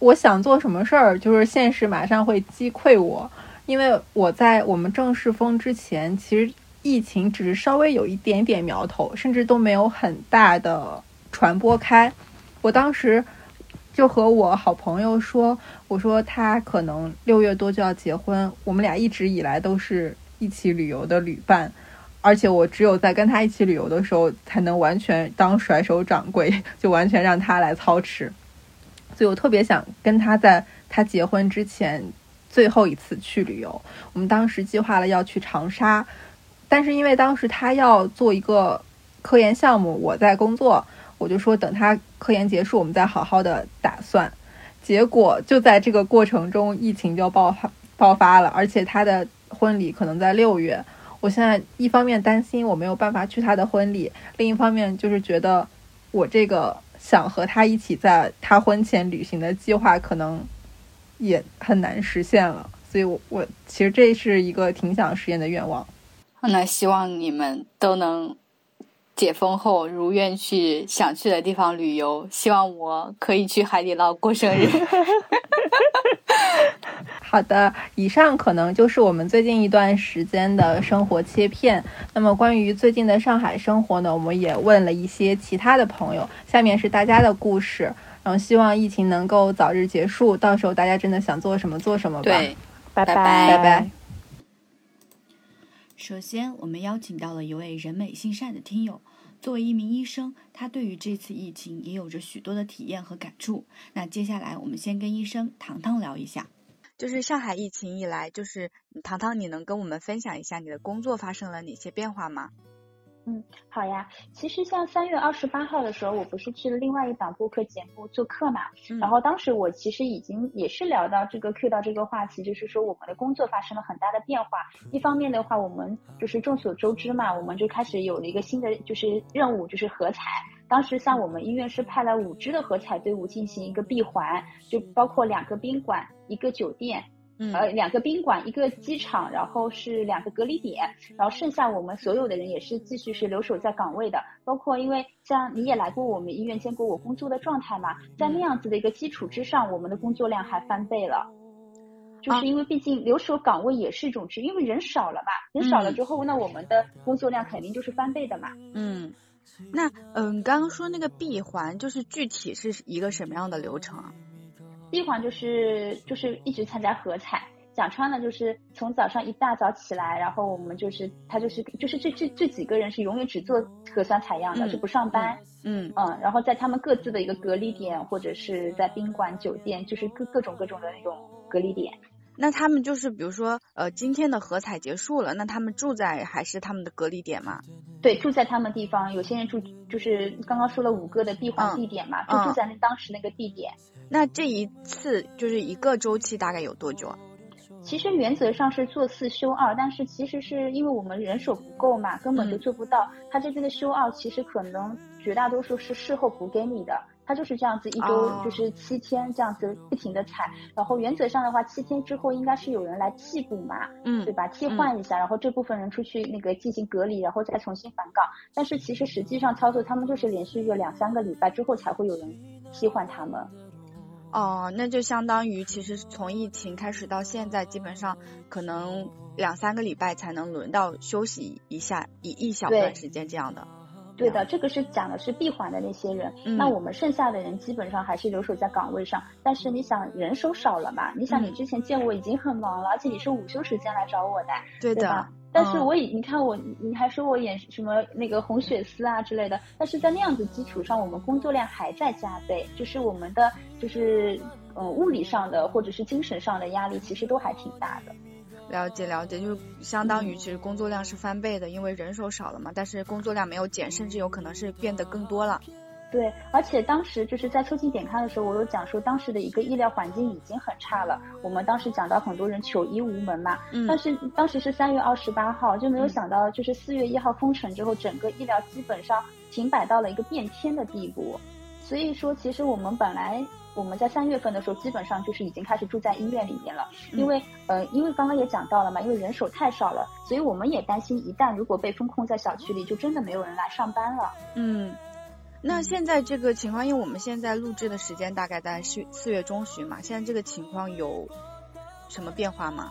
我想做什么事儿，就是现实马上会击溃我，因为我在我们正式封之前，其实疫情只是稍微有一点点苗头，甚至都没有很大的传播开。我当时就和我好朋友说，我说他可能六月多就要结婚，我们俩一直以来都是一起旅游的旅伴。而且我只有在跟他一起旅游的时候，才能完全当甩手掌柜，就完全让他来操持。所以我特别想跟他在他结婚之前最后一次去旅游。我们当时计划了要去长沙，但是因为当时他要做一个科研项目，我在工作，我就说等他科研结束，我们再好好的打算。结果就在这个过程中，疫情就爆发爆发了，而且他的婚礼可能在六月。我现在一方面担心我没有办法去他的婚礼，另一方面就是觉得我这个想和他一起在他婚前旅行的计划可能也很难实现了，所以我我其实这是一个挺想实现的愿望。那希望你们都能解封后如愿去想去的地方旅游。希望我可以去海底捞过生日。好的，以上可能就是我们最近一段时间的生活切片。那么关于最近的上海生活呢，我们也问了一些其他的朋友，下面是大家的故事。然后希望疫情能够早日结束，到时候大家真的想做什么做什么吧。对，拜拜拜拜。首先，我们邀请到了一位人美心善的听友。作为一名医生，他对于这次疫情也有着许多的体验和感触。那接下来，我们先跟医生糖糖聊一下。就是上海疫情以来，就是糖糖，你能跟我们分享一下你的工作发生了哪些变化吗？好呀，其实像三月二十八号的时候，我不是去了另外一档播客节目做客嘛，嗯然后当时我其实已经也是聊到这个 Q 到这个话题，就是说我们的工作发生了很大的变化。一方面的话，我们就是众所周知嘛，我们就开始有了一个新的就是任务，就是合彩。当时像我们医院是派了五支的合彩队伍进行一个闭环，就包括两个宾馆、一个酒店，嗯呃，两个宾馆，一个机场，然后是两个隔离点，然后剩下我们所有的人也是继续是留守在岗位的，包括因为像你也来过我们医院，见过我工作的状态嘛，在那样子的一个基础之上，我们的工作量还翻倍了。就是因为毕竟留守岗位也是一种职，因为人少了嘛，人少了之后，那我们的工作量肯定就是翻倍的嘛。嗯，那嗯，刚刚说那个闭环，就是具体是一个什么样的流程啊？第一款就是就是一直参加合彩，讲穿了就是从早上一大早起来，然后我们就是他就是就是这这这几个人是永远只做核酸采样的，嗯就不上班。嗯嗯，然后在他们各自的一个隔离点，或者是在宾馆、酒店，就是各各种各种的那种隔离点。那他们就是比如说呃，今天的合采结束了，那他们住在还是他们的隔离点吗？对，住在他们地方，有些人住就是刚刚说了五个的闭环嗯地点嘛，嗯就住在那当时那个地点。那这一次就是一个周期大概有多久啊？其实原则上是做四休二，但是其实是因为我们人手不够嘛，根本就嗯做不到。他这边的休二其实可能绝大多数是事后补给你的，他就是这样子一周哦就是七天这样子不停的采，然后原则上的话七天之后应该是有人来替补嘛，嗯对吧？替换一下，然后这部分人出去那个进行隔离，然后再重新返岗。但是其实实际上操作，他们就是连续个两三个礼拜之后才会有人替换他们。哦，那就相当于其实从疫情开始到现在，基本上可能两三个礼拜才能轮到休息一下一一小段时间这样的。对的，这个是讲的是闭环的那些人，嗯那我们剩下的人基本上还是留守在岗位上。但是你想人手少了嘛？你想你嗯之前见我已经很忙了，而且你是午休时间来找我的，对的对吧？但是嗯我已，你看我，你还说我演什么那个红血丝啊之类的，但是在那样子基础上，我们工作量还在加倍，就是我们的就是嗯物理上的或者是精神上的压力，其实都还挺大的。了解了解，就是相当于其实工作量是翻倍的，因为人手少了嘛，但是工作量没有减，甚至有可能是变得更多了。对，而且当时就是在抽筋点开的时候，我有讲说当时的一个医疗环境已经很差了。我们当时讲到很多人求医无门嘛，嗯但是当时是三月二十八号，就没有想到就是四月一号封城之后，整个医疗基本上停摆到了一个变天的地步。所以说，其实我们本来我们在三月份的时候，基本上就是已经开始住在医院里面了，因为呃，因为刚刚也讲到了嘛，因为人手太少了，所以我们也担心一旦如果被封控在小区里，就真的没有人来上班了。嗯，那现在这个情况，因为我们现在录制的时间大概在四四月中旬嘛，现在这个情况有什么变化吗？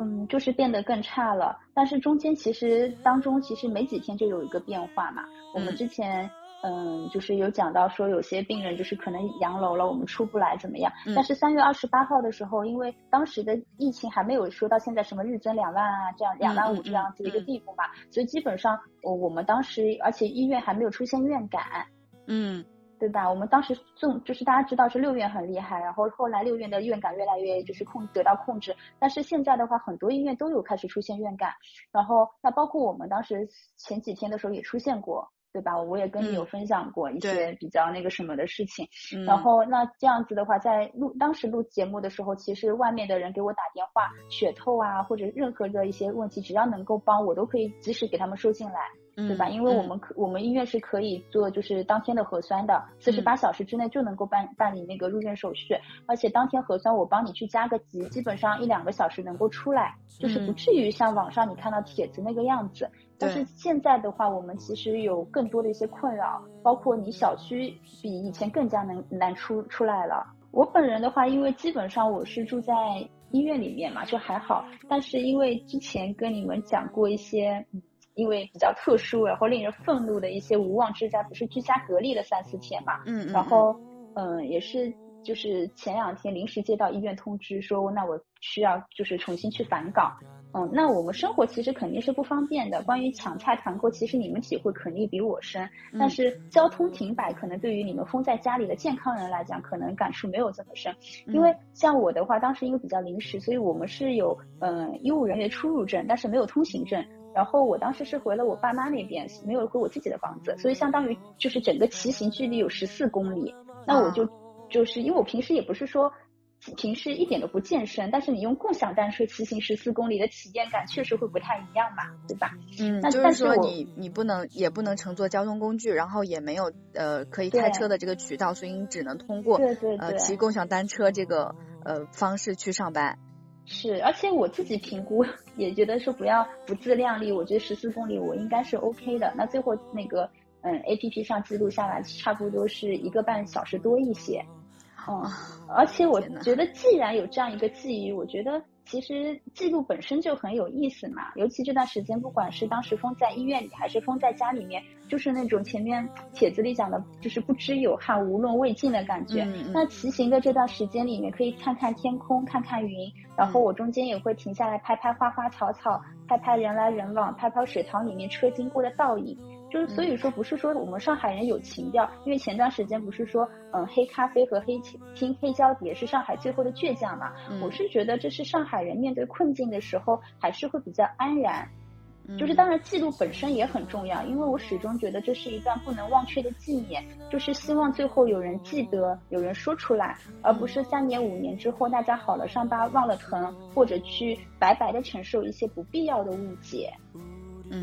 嗯，就是变得更差了。但是中间其实当中其实没几天就有一个变化嘛。我们嗯之前嗯就是有讲到说有些病人就是可能阳楼了，我们出不来怎么样？嗯但是三月二十八号的时候，因为当时的疫情还没有说到现在什么日增两万啊这样两万五这样子的一个嗯地步嘛，所以基本上我我们当时而且医院还没有出现院感。嗯对吧？我们当时纵就是大家知道是六院很厉害，然后后来六院的院感越来越就是控得到控制，但是现在的话，很多医院都有开始出现院感，然后那包括我们当时前几天的时候也出现过，对吧？我也跟你有嗯分享过一些比较那个什么的事情，嗯，然后那这样子的话，在录当时录节目的时候，其实外面的人给我打电话，血透啊或者任何的一些问题，只要能够帮我，都可以及时给他们收进来。对吧？嗯因为我嗯们可我们医院是可以做就是当天的核酸的，四十八小时之内就能够办办理那个入院手续，而且当天核酸我帮你去加个急，基本上一两个小时能够出来，就是不嗯至于像网上你看到帖子那个样子。但是现在的话，我们其实有更多的一些困扰，包括你小区比以前更加难难出出来了。我本人的话，因为基本上我是住在医院里面嘛，就还好。但是因为之前跟你们讲过一些，嗯因为比较特殊，然后令人愤怒的一些无妄之灾，不是居家隔离了三四天嘛？嗯嗯，然后嗯，也是就是前两天临时接到医院通知说，那我需要就是重新去返岗。嗯，那我们生活其实肯定是不方便的。关于抢菜团购，其实你们体会肯定比我深。但是交通停摆，可能对于你们封在家里的健康人来讲，可能感触没有这么深。因为像我的话，当时因为比较临时，所以我们是有嗯医务人员出入证，但是没有通行证。然后我当时是回了我爸妈那边，没有回我自己的房子，所以相当于就是整个骑行距离有十四公里。那我就就是因为我平时也不是说。平时一点都不健身，但是你用共享单车骑行十四公里的体验感确实会不太一样嘛，对吧？嗯，那就是说你你不能也不能乘坐交通工具，然后也没有呃可以开车的这个渠道，所以你只能通过对对呃骑共享单车这个呃方式去上班。是，而且我自己评估也觉得说不要不自量力，我觉得十四公里我应该是 OK 的。那最后那个嗯 APP 上记录下来差不多是一个半小时多一些。嗯，而且我觉得，既然有这样一个记忆，我觉得其实记录本身就很有意思嘛。尤其这段时间，不管是当时封在医院里，还是封在家里面，就是那种前面帖子里讲的，就是不知有汉，无论魏晋的感觉。那骑行的这段时间里面，可以看看天空，看看云，然后我中间也会停下来拍拍花花草草，拍拍人来人往，拍拍水塘里面车经过的倒影。就是所以说，不是说我们上海人有情调，因为前段时间不是说，嗯，黑咖啡和黑拼黑胶碟是上海最后的倔强嘛？我是觉得这是上海人面对困境的时候，还是会比较安然。就是当然记录本身也很重要，因为我始终觉得这是一段不能忘却的纪念，就是希望最后有人记得，有人说出来，而不是三年五年之后大家好了伤疤忘了疼，或者去白白的承受一些不必要的误解。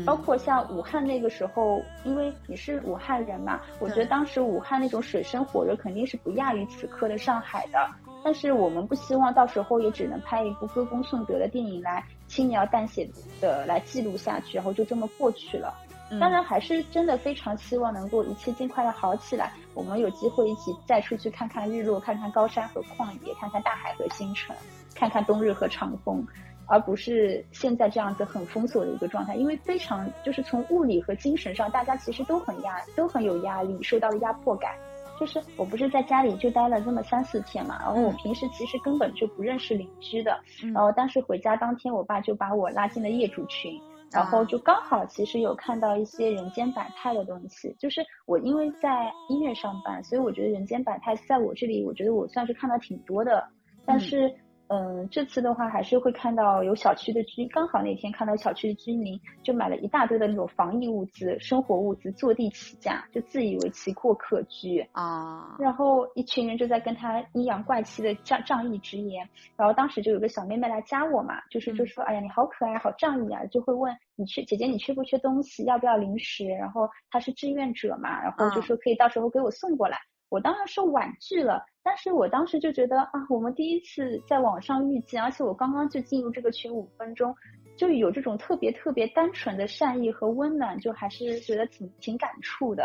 包括像武汉那个时候，因为你是武汉人嘛，我觉得当时武汉那种水深火热肯定是不亚于此刻的上海的。但是我们不希望到时候也只能拍一部歌功颂德的电影来轻描淡写的来记录下去，然后就这么过去了。当然还是真的非常希望能够一切尽快的好起来，我们有机会一起再出去看看日落，看看高山和旷野，看看大海和星辰，看看冬日和长风。而不是现在这样子很封锁的一个状态，因为非常就是从物理和精神上，大家其实都很压，都很有压力，受到了压迫感。就是我不是在家里就待了这么三四天嘛，然后我平时其实根本就不认识邻居的，然后当时回家当天，我爸就把我拉进了业主群，然后就刚好其实有看到一些人间百态的东西。就是我因为在医院上班，所以我觉得人间百态在我这里，我觉得我算是看到挺多的，但是。嗯，这次的话还是会看到有小区的居，刚好那天看到小区的居民就买了一大堆的那种防疫物资、生活物资，坐地起价，就自以为奇阔可居啊。然后一群人就在跟他阴阳怪气的仗仗义直言，然后当时就有个小妹妹来加我嘛，就是就说，哎呀，你好可爱，好仗义啊，就会问你缺姐姐你缺不缺东西，要不要零食？然后她是志愿者嘛，然后就说可以到时候给我送过来。我当然是婉拒了，但是我当时就觉得啊，我们第一次在网上遇见，而且我刚刚就进入这个群五分钟，就有这种特别特别单纯的善意和温暖，就还是觉得挺挺感触的。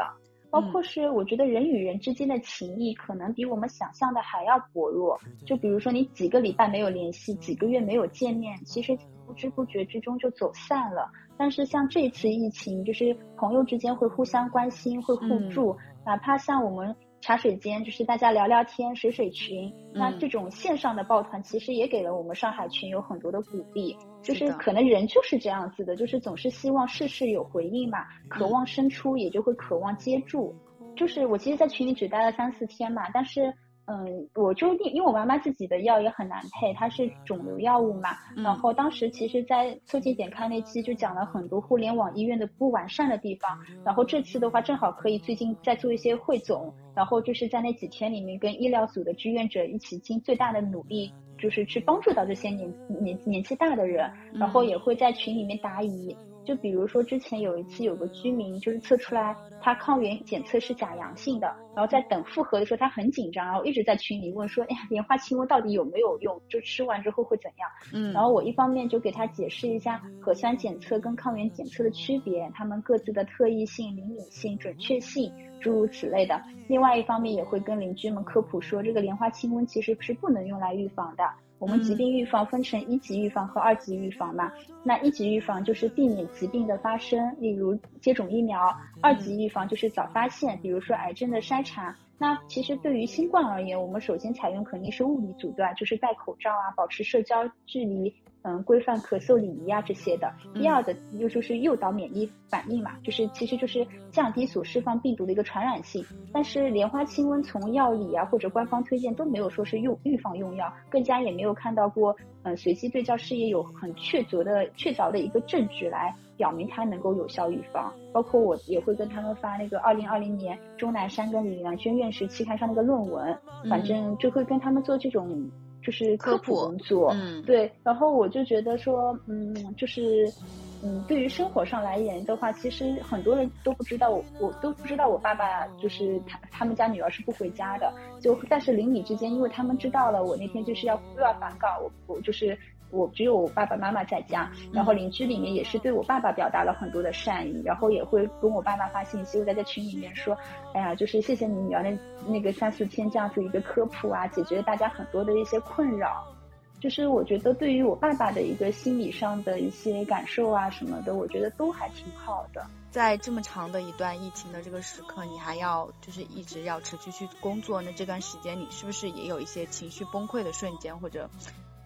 包括是我觉得人与人之间的情谊，可能比我们想象的还要薄弱。就比如说你几个礼拜没有联系，几个月没有见面，其实不知不觉之中就走散了。但是像这次疫情，就是朋友之间会互相关心，会互助，哪怕像我们。茶水间就是大家聊聊天、水水群，那这种线上的抱团其实也给了我们上海群有很多的鼓励。就是可能人就是这样子的，就是总是希望事事有回应嘛，渴望伸出也就会渴望接住。就是我其实，在群里只待了三四天嘛，但是。嗯，我就因因为我妈妈自己的药也很难配，它是肿瘤药物嘛。然后当时其实，在促进点看那期就讲了很多互联网医院的不完善的地方。然后这次的话，正好可以最近再做一些汇总，然后就是在那几天里面跟医疗组的志愿者一起尽最大的努力，就是去帮助到这些年年年纪大的人。然后也会在群里面答疑。就比如说之前有一次有个居民就是测出来他抗原检测是假阳性的，然后在等复核的时候他很紧张，然后一直在群里问说，哎呀，莲花清瘟到底有没有用？就吃完之后会怎样？嗯，然后我一方面就给他解释一下核酸检测跟抗原检测的区别，他们各自的特异性、灵敏性、准确性诸如此类的。另外一方面也会跟邻居们科普说，这个莲花清瘟其实是不能用来预防的。我们疾病预防分成一级预防和二级预防嘛，那一级预防就是避免疾病的发生，例如接种疫苗；二级预防就是早发现，比如说癌症的筛查。那其实对于新冠而言，我们首先采用肯定是物理阻断，就是戴口罩啊，保持社交距离。嗯规范咳嗽礼仪啊这些的。第二的又就是诱导免疫反应嘛，就是其实就是降低所释放病毒的一个传染性。但是莲花清瘟从药理啊或者官方推荐都没有说是用预防用药，更加也没有看到过嗯随机对照试验有很确凿的确凿的一个证据来。表明它能够有效预防，包括我也会跟他们发那个二零二零年钟南山跟李兰娟院士期刊上那个论文，反正就会跟他们做这种就是科普工作，嗯，对，然后我就觉得说，嗯，就是，嗯，对于生活上来言的话，其实很多人都不知道我，我都不知道我爸爸就是他他们家女儿是不回家的，就但是邻里之间，因为他们知道了我那天就是要又要返岗，我我就是。我只有我爸爸妈妈在家，然后邻居里面也是对我爸爸表达了很多的善意，然后也会跟我爸爸发信息，我在这群里面说，哎呀，就是谢谢你女儿那那个三四天这样子一个科普啊，解决大家很多的一些困扰。就是我觉得对于我爸爸的一个心理上的一些感受啊什么的，我觉得都还挺好的。在这么长的一段疫情的这个时刻，你还要就是一直要持续去工作，那这段时间你是不是也有一些情绪崩溃的瞬间，或者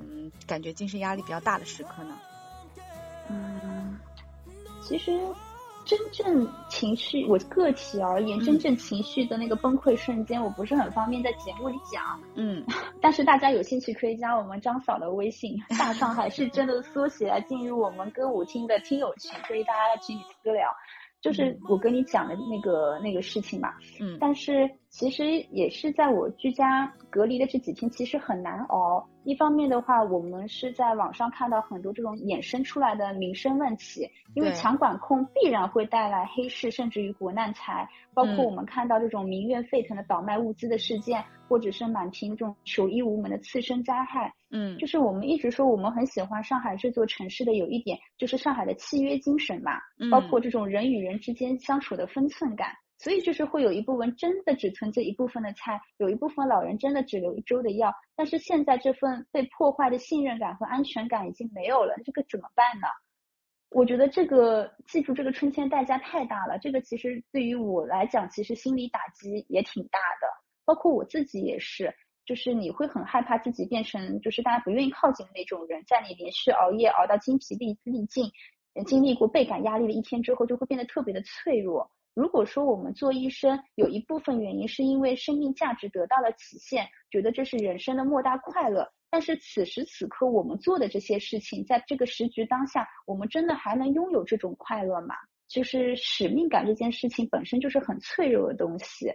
嗯感觉精神压力比较大的时刻呢？嗯，其实真正情绪，我个体而言，真正情绪的那个崩溃瞬间，我不是很方便在节目里讲。嗯，但是大家有兴趣可以加我们张嫂的微信，大上海是真的缩写，进入我们歌舞厅的听友群，可以大家在群里私聊。就是我跟你讲的那个那个事情嘛，嗯但是其实也是在我居家隔离的这几天，其实很难熬。一方面的话，我们是在网上看到很多这种衍生出来的民生问题，因为强管控必然会带来黑市，甚至于国难财。包括嗯我们看到这种民怨沸腾的倒卖物资的事件，或者是满屏这种求医无门的次生灾害，嗯就是我们一直说我们很喜欢上海这座城市的有一点，就是上海的契约精神嘛，嗯包括这种人与人之间相处的分寸感。所以就是会有一部分真的只存这一部分的菜，有一部分老人真的只留一周的药，但是现在这份被破坏的信任感和安全感已经没有了，这个怎么办呢？我觉得这个记住这个春天代价太大了，这个其实对于我来讲，其实心理打击也挺大的，包括我自己也是，就是你会很害怕自己变成就是大家不愿意靠近的那种人，在你连续熬夜熬到精疲力力尽，经历过倍感压力的一天之后，就会变得特别的脆弱。如果说我们做医生，有一部分原因是因为生命价值得到了体现，觉得这是人生的莫大快乐。但是此时此刻我们做的这些事情，在这个时局当下，我们真的还能拥有这种快乐吗？就是使命感这件事情本身就是很脆弱的东西。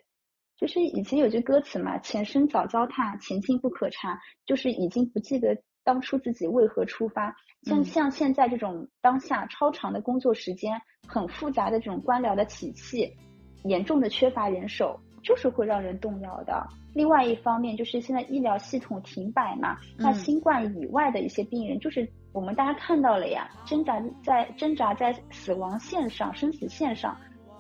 就是以前有句歌词嘛，“前生早糟蹋，前进不可查”，就是已经不记得当初自己为何出发。像嗯像现在这种当下超长的工作时间，很复杂的这种官僚的体系，严重的缺乏人手，就是会让人动摇的。另外一方面，就是现在医疗系统停摆嘛，那嗯新冠以外的一些病人，就是我们大家看到了呀，挣扎在挣扎在死亡线上、生死线上。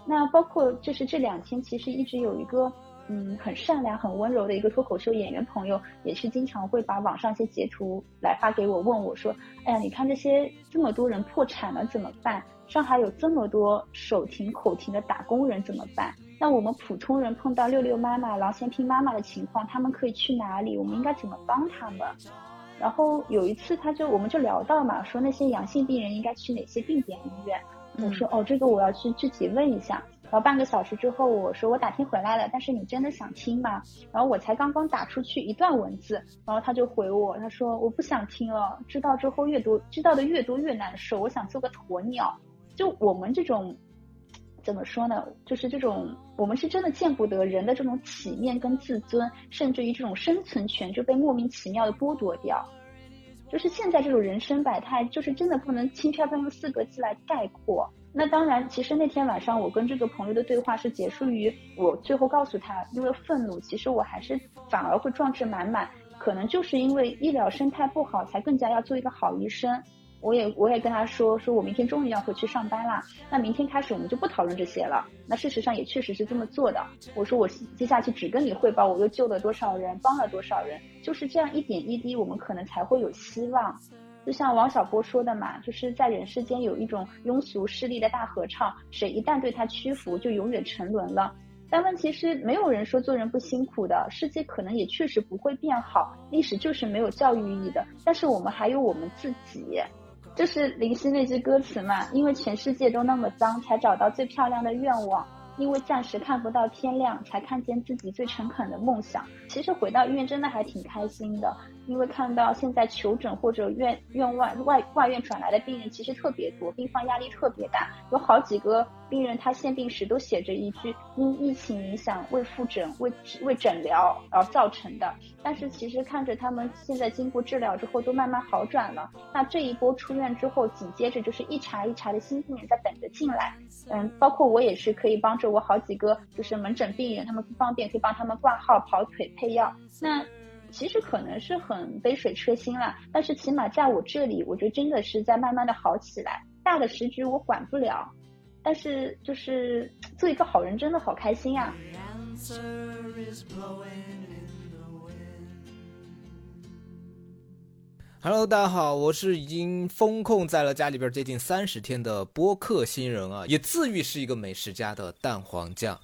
那包括就是这两天，其实一直有一个嗯很善良、很温柔的一个脱口秀演员朋友，也是经常会把网上一些截图来发给我，问我说：“哎呀，你看这些这么多人破产了怎么办？上海有这么多手停口停的打工人怎么办？那我们普通人碰到六六妈妈、郎咸平妈妈的情况，他们可以去哪里？我们应该怎么帮他们？”然后有一次，他就我们就聊到嘛，说那些阳性病人应该去哪些定点医院。我说哦，这个我要去具体问一下。然后半个小时之后，我说我打听回来了，但是你真的想听吗？然后我才刚刚打出去一段文字，然后他就回我，他说我不想听了，知道之后越多，知道的越多越难受，我想做个鸵鸟。就我们这种怎么说呢？就是这种我们是真的见不得人的这种体面跟自尊，甚至于这种生存权就被莫名其妙的剥夺掉。就是现在这种人生百态，就是真的不能轻飘飘用四个字来概括。那当然，其实那天晚上我跟这个朋友的对话是结束于我最后告诉他，因为愤怒，其实我还是反而会壮志满满。可能就是因为医疗生态不好，才更加要做一个好医生。我也我也跟他说，说我明天终于要回去上班啦。那明天开始我们就不讨论这些了。那事实上也确实是这么做的。我说我接下去只跟你汇报我又救了多少人，帮了多少人，就是这样一点一滴，我们可能才会有希望。就像王小波说的嘛，就是在人世间有一种庸俗势力的大合唱，谁一旦对他屈服，就永远沉沦了。但问题是，没有人说做人不辛苦的，世界可能也确实不会变好，历史就是没有教育意义的。但是我们还有我们自己，这是林夕那句歌词嘛？因为全世界都那么脏，才找到最漂亮的愿望。因为暂时看不到天亮，才看见自己最诚恳的梦想。其实回到医院真的还挺开心的，因为看到现在求诊或者院院外外外院转来的病人其实特别多，病房压力特别大，有好几个病人他现病时都写着一句因疫情影响未复诊、未未诊疗而造成的。但是其实看着他们现在经过治疗之后都慢慢好转了，那这一波出院之后，紧接着就是一茬一茬的新病人在等着进来。嗯，包括我也是可以帮着我好几个就是门诊病人，他们不方便可以帮他们挂号、跑腿、配药。那其实可能是很杯水车薪了，但是起码在我这里，我觉得真的是在慢慢的好起来。大的时局我管不了，但是就是做一个好人真的好开心呀、Hello，大家好，我是已经封控在了家里边接近三十天的播客新人啊，也自誉是一个美食家的蛋黄酱。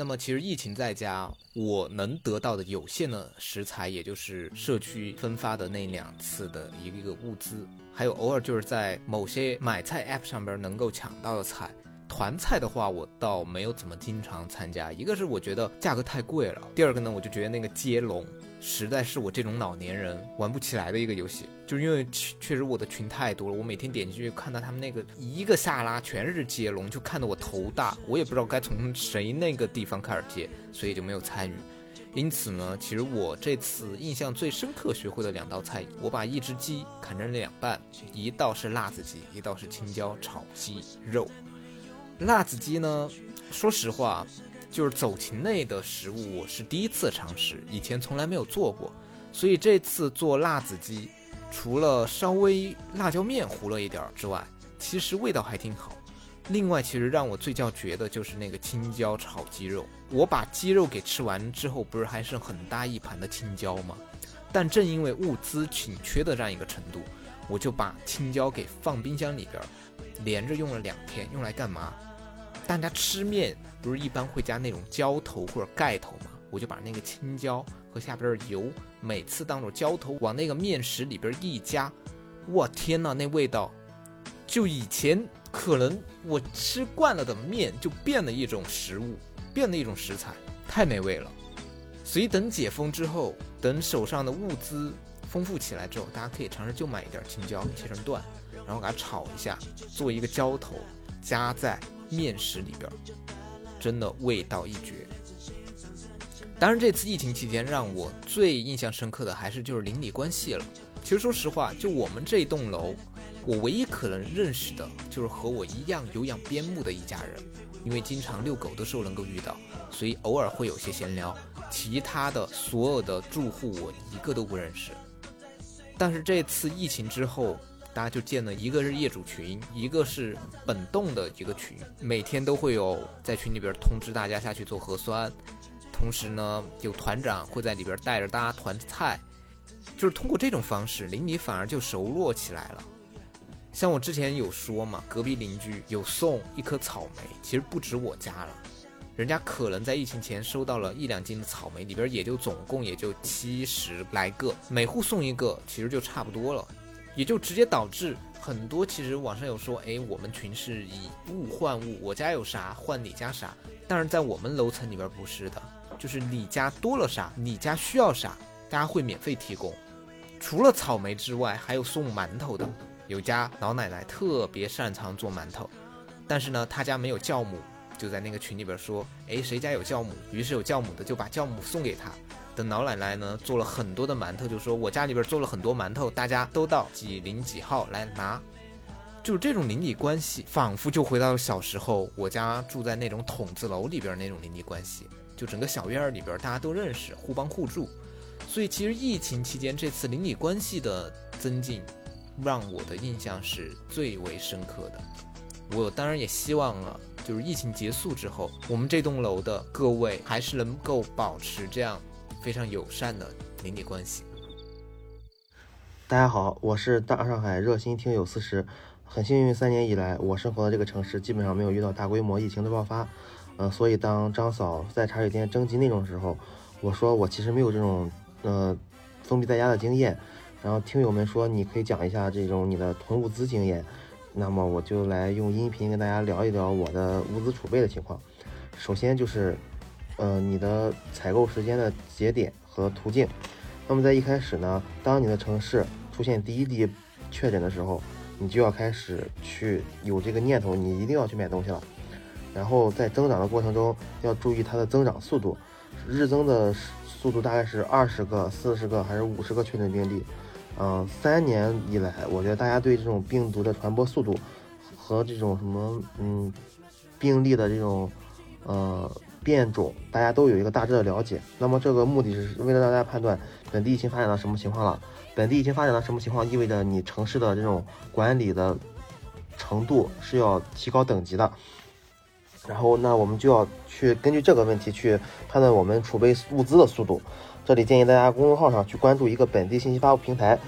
那么其实疫情在家，我能得到的有限的食材，也就是社区分发的那两次的一个物资，还有偶尔就是在某些买菜 App 上边能够抢到的菜。团菜的话，我倒没有怎么经常参加，一个是我觉得价格太贵了，第二个呢，我就觉得那个接龙实在是我这种老年人玩不起来的一个游戏，就是因为确实我的群太多了，我每天点进去看到他们那个一个下拉全是接龙，就看得我头大，我也不知道该从谁那个地方开始接，所以就没有参与。因此呢，其实我这次印象最深刻学会的两道菜，我把一只鸡砍成两半，一道是辣子鸡，一道是青椒炒鸡肉。辣子鸡呢，说实话，就是走禽类的食物，我是第一次尝试，以前从来没有做过，所以这次做辣子鸡，除了稍微辣椒面糊了一点儿之外，其实味道还挺好。另外，其实让我最叫绝的就是那个青椒炒鸡肉。我把鸡肉给吃完之后，不是还剩很大一盘的青椒吗？但正因为物资紧缺的这样一个程度，我就把青椒给放冰箱里边，连着用了两天。用来干嘛？大家吃面不是一般会加那种浇头或者盖头吗？我就把那个青椒和下边的油，每次当做浇头往那个面食里边一加，我天呐，那味道！就以前可能我吃惯了的面，就变了一种食物，变了一种食材，太美味了。所以等解封之后，等手上的物资丰富起来之后，大家可以尝试就买一点青椒，切成段，然后给它炒一下，做一个浇头，加在面食里边，真的味道一绝。当然，这次疫情期间让我最印象深刻的还是就是邻里关系了。其实说实话，就我们这一栋楼，我唯一可能认识的就是和我一样有养边牧的一家人，因为经常遛狗的时候能够遇到，所以偶尔会有些闲聊。其他的所有的住户我一个都不认识。但是这次疫情之后，大家就建了一个是业主群，一个是本栋的一个群，每天都会有在群里边通知大家下去做核酸，同时呢，有团长会在里边带着大家团菜，就是通过这种方式，邻里反而就熟络起来了。像我之前有说嘛，隔壁邻居有送一颗草莓，其实不止我家了，人家可能在疫情前收到了一两斤的草莓，里边也就总共也就七十来个，每户送一个，其实就差不多了，也就直接导致很多其实网上有说，哎，我们群是以物换物，我家有啥换你家啥，但是在我们楼层里边不是的，就是你家多了啥，你家需要啥，大家会免费提供。除了草莓之外，还有送馒头的。有家老奶奶特别擅长做馒头，但是呢，她家没有酵母，就在那个群里边说，哎，谁家有酵母？于是有酵母的就把酵母送给她。等老奶奶呢做了很多的馒头，就说我家里边做了很多馒头，大家都到几零几号来拿。就是这种邻里关系，仿佛就回到了小时候，我家住在那种筒子楼里边那种邻里关系，就整个小院儿里边大家都认识，互帮互助。所以其实疫情期间这次邻里关系的增进，让我的印象是最为深刻的。我当然也希望了，就是疫情结束之后，我们这栋楼的各位还是能够保持这样非常友善的邻里关系。大家好，我是大上海热心听友四十。很幸运，三年以来，我生活的这个城市基本上没有遇到大规模疫情的爆发。呃，所以当张嫂在茶水间征集内容的时候，我说我其实没有这种呃封闭在家的经验，然后听友们说你可以讲一下这种你的囤物资经验，那么我就来用音频跟大家聊一聊我的物资储备的情况。首先就是，呃，你的采购时间的节点和途径。那么在一开始呢，当你的城市出现第一例确诊的时候，你就要开始去有这个念头，你一定要去买东西了。然后在增长的过程中，要注意它的增长速度，日增的速度大概是二十个、四十个还是五十个确诊病例。嗯、三年以来，我觉得大家对这种病毒的传播速度和这种什么嗯病例的这种呃变种，大家都有一个大致的了解。那么这个目的是为了让大家判断本地疫情发展到什么情况了。本地疫情发展到什么情况，意味着你城市的这种管理的程度是要提高等级的。然后，那我们就要去根据这个问题去判断我们储备物资的速度。这里建议大家公众号上去关注一个本地信息发布平台，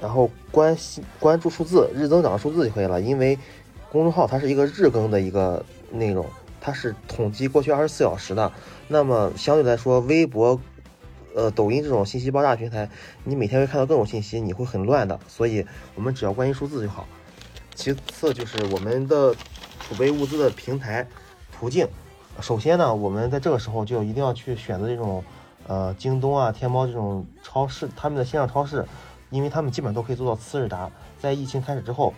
然后关心关注数字日增长的数字就可以了。因为公众号它是一个日更的一个内容，它是统计过去二十四小时的。那么相对来说，微博、呃抖音这种信息爆炸平台，你每天会看到各种信息，你会很乱的。所以我们只要关心数字就好。其次就是我们的储备物资的平台途径。首先呢，我们在这个时候就一定要去选择这种呃京东啊、天猫这种超市，他们的线上超市，因为他们基本都可以做到次日达。在疫情开始之后，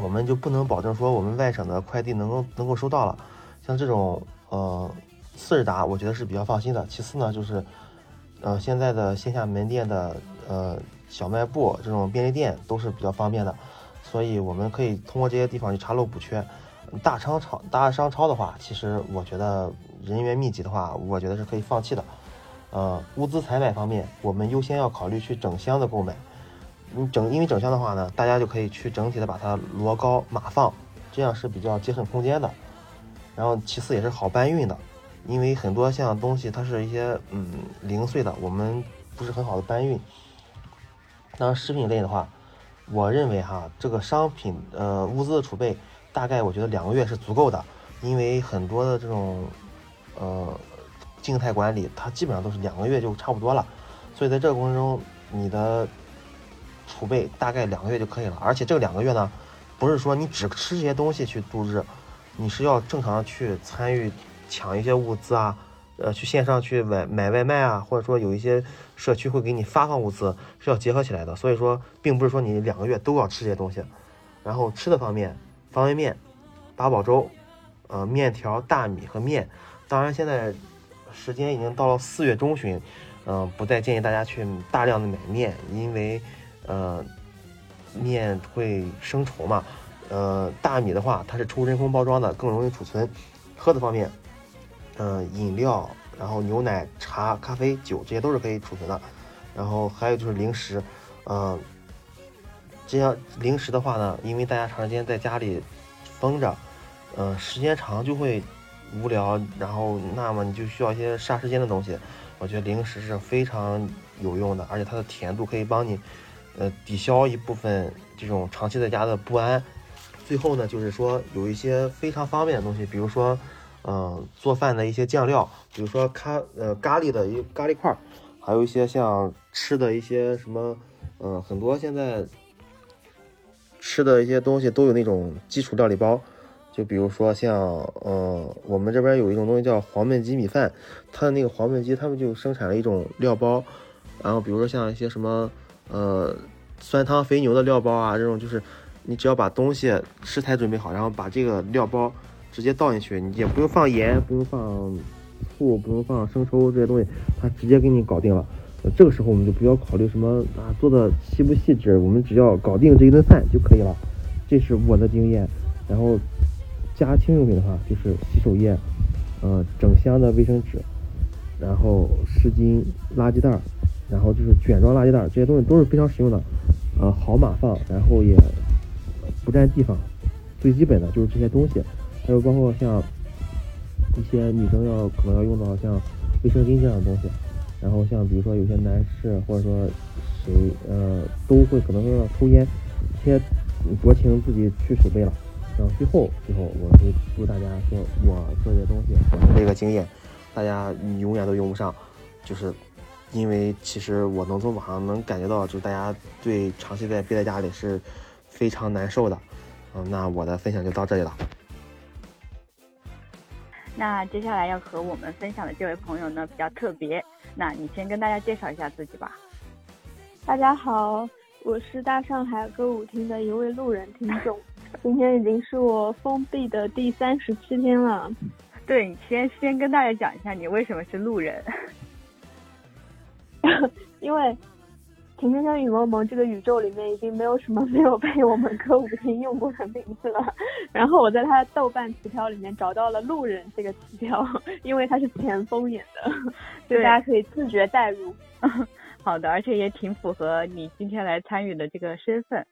我们就不能保证说我们外省的快递能够能够收到了。像这种呃次日达，我觉得是比较放心的。其次呢，就是呃现在的线下门店的呃小卖部这种便利店都是比较方便的。所以我们可以通过这些地方去查漏补缺。大商超、大商超的话，其实我觉得人员密集的话，我觉得是可以放弃的。呃，物资采买方面，我们优先要考虑去整箱的购买。你整，因为整箱的话呢，大家就可以去整体的把它摞高码放，这样是比较节省空间的。然后其次也是好搬运的，因为很多像东西它是一些嗯零碎的，我们不是很好的搬运。当然食品类的话，我认为哈，这个商品呃物资的储备，大概我觉得两个月是足够的，因为很多的这种呃静态管理，它基本上都是两个月就差不多了，所以在这个过程中，你的储备大概两个月就可以了。而且这两个月呢，不是说你只吃这些东西去度日，你是要正常去参与抢一些物资啊，呃，去线上去买买外卖啊，或者说有一些社区会给你发放物资，是要结合起来的。所以说，并不是说你两个月都要吃这些东西。然后吃的方面，方便面、八宝粥、呃面条、大米和面。当然，现在时间已经到了四月中旬，嗯、不再建议大家去大量的买面，因为呃面会生稠嘛。呃，大米的话，它是抽真空包装的，更容易储存。喝的方面，嗯、饮料，然后牛奶、茶、咖啡、酒这些都是可以储存的。然后还有就是零食，嗯、这样零食的话呢，因为大家长时间在家里封着，嗯、时间长就会无聊，然后那么你就需要一些杀时间的东西。我觉得零食是非常有用的，而且它的甜度可以帮你，呃，抵消一部分这种长期在家的不安。最后呢，就是说有一些非常方便的东西，比如说，嗯、做饭的一些酱料，比如说咖呃咖喱的一咖喱块，还有一些像吃的一些什么，嗯、很多现在吃的一些东西都有那种基础料理包，就比如说像，呃，我们这边有一种东西叫黄焖鸡米饭，它的那个黄焖鸡，他们就生产了一种料包，然后比如说像一些什么，呃，酸汤肥牛的料包啊，这种就是你只要把东西食材准备好，然后把这个料包直接倒进去，你也不用放盐，不用放醋，不用放生抽这些东西，它直接给你搞定了。这个时候我们就不要考虑什么啊做的细不细致，我们只要搞定这一顿饭就可以了。这是我的经验。然后家庭用品的话，就是洗手液，呃，整箱的卫生纸，然后湿巾、垃圾袋，然后就是卷装垃圾袋，这些东西都是非常实用的。呃，好码放，然后也不占地方，最基本的就是这些东西。还有包括像一些女生要可能要用到像卫生巾这样的东西，然后像比如说有些男士或者说谁呃都会可能会要抽烟，这些酌情自己去储备了。然后最后最后我会祝大家说，我做这些东西，我这个经验，大家永远都用不上，就是因为其实我能从网上能感觉到，就是大家对长期在憋在家里是非常难受的。嗯，那我的分享就到这里了。那接下来要和我们分享的这位朋友呢比较特别，那你先跟大家介绍一下自己吧。大家好，我是大上海歌舞厅的一位路人听众，今天已经是我封闭的第三十七天了。对，你先先跟大家讲一下你为什么是路人。因为《情深深雨蒙蒙》这个宇宙里面已经没有什么没有被我们歌舞厅用过的名字了。然后我在他的豆瓣词条里面找到了“路人”这个词条，因为他是田丰演的，所以大家可以自觉代入。好的，而且也挺符合你今天来参与的这个身份。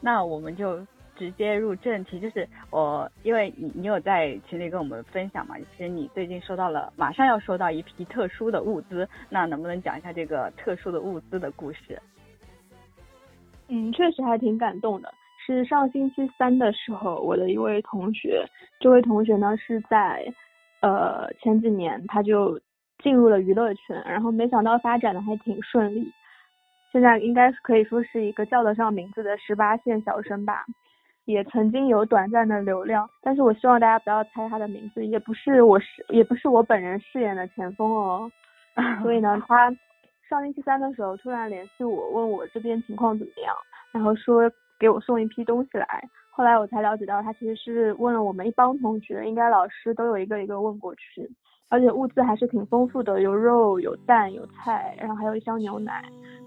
那我们就直接入正题，就是我，因为你你有在群里跟我们分享嘛，其实你最近收到了，马上要收到一批特殊的物资，那能不能讲一下这个特殊的物资的故事？嗯，确实还挺感动的。是上星期三的时候，我的一位同学，这位同学呢是在呃前几年他就进入了娱乐圈，然后没想到发展的还挺顺利，现在应该可以说是一个叫得上名字的十八线小生吧。也曾经有短暂的流量，但是我希望大家不要猜他的名字，也不是我是也不是我本人饰演的前锋哦。所以呢，他上星期三的时候突然联系我，问我这边情况怎么样，然后说给我送一批东西来。后来我才了解到，他其实是问了我们一帮同学，应该老师都有一个一个问过去，而且物资还是挺丰富的，有肉、有蛋、有菜，然后还有一箱牛奶。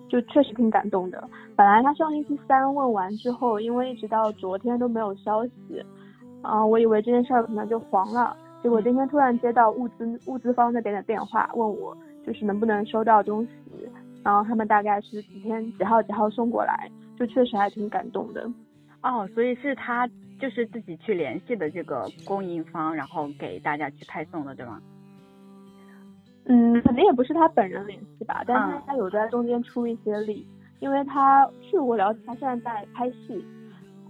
就确实挺感动的。本来他上星期三问完之后，因为一直到昨天都没有消息，啊，我以为这件事儿可能就黄了。结果今天突然接到物资物资方那边的电话，问我就是能不能收到东西，然后他们大概是几天几号几号送过来，就确实还挺感动的。哦，所以是他就是自己去联系的这个供应方，然后给大家去派送的，对吗？嗯，肯定也不是他本人联系吧，但是他有在中间出一些力，因为他据我了解，他现在在拍戏，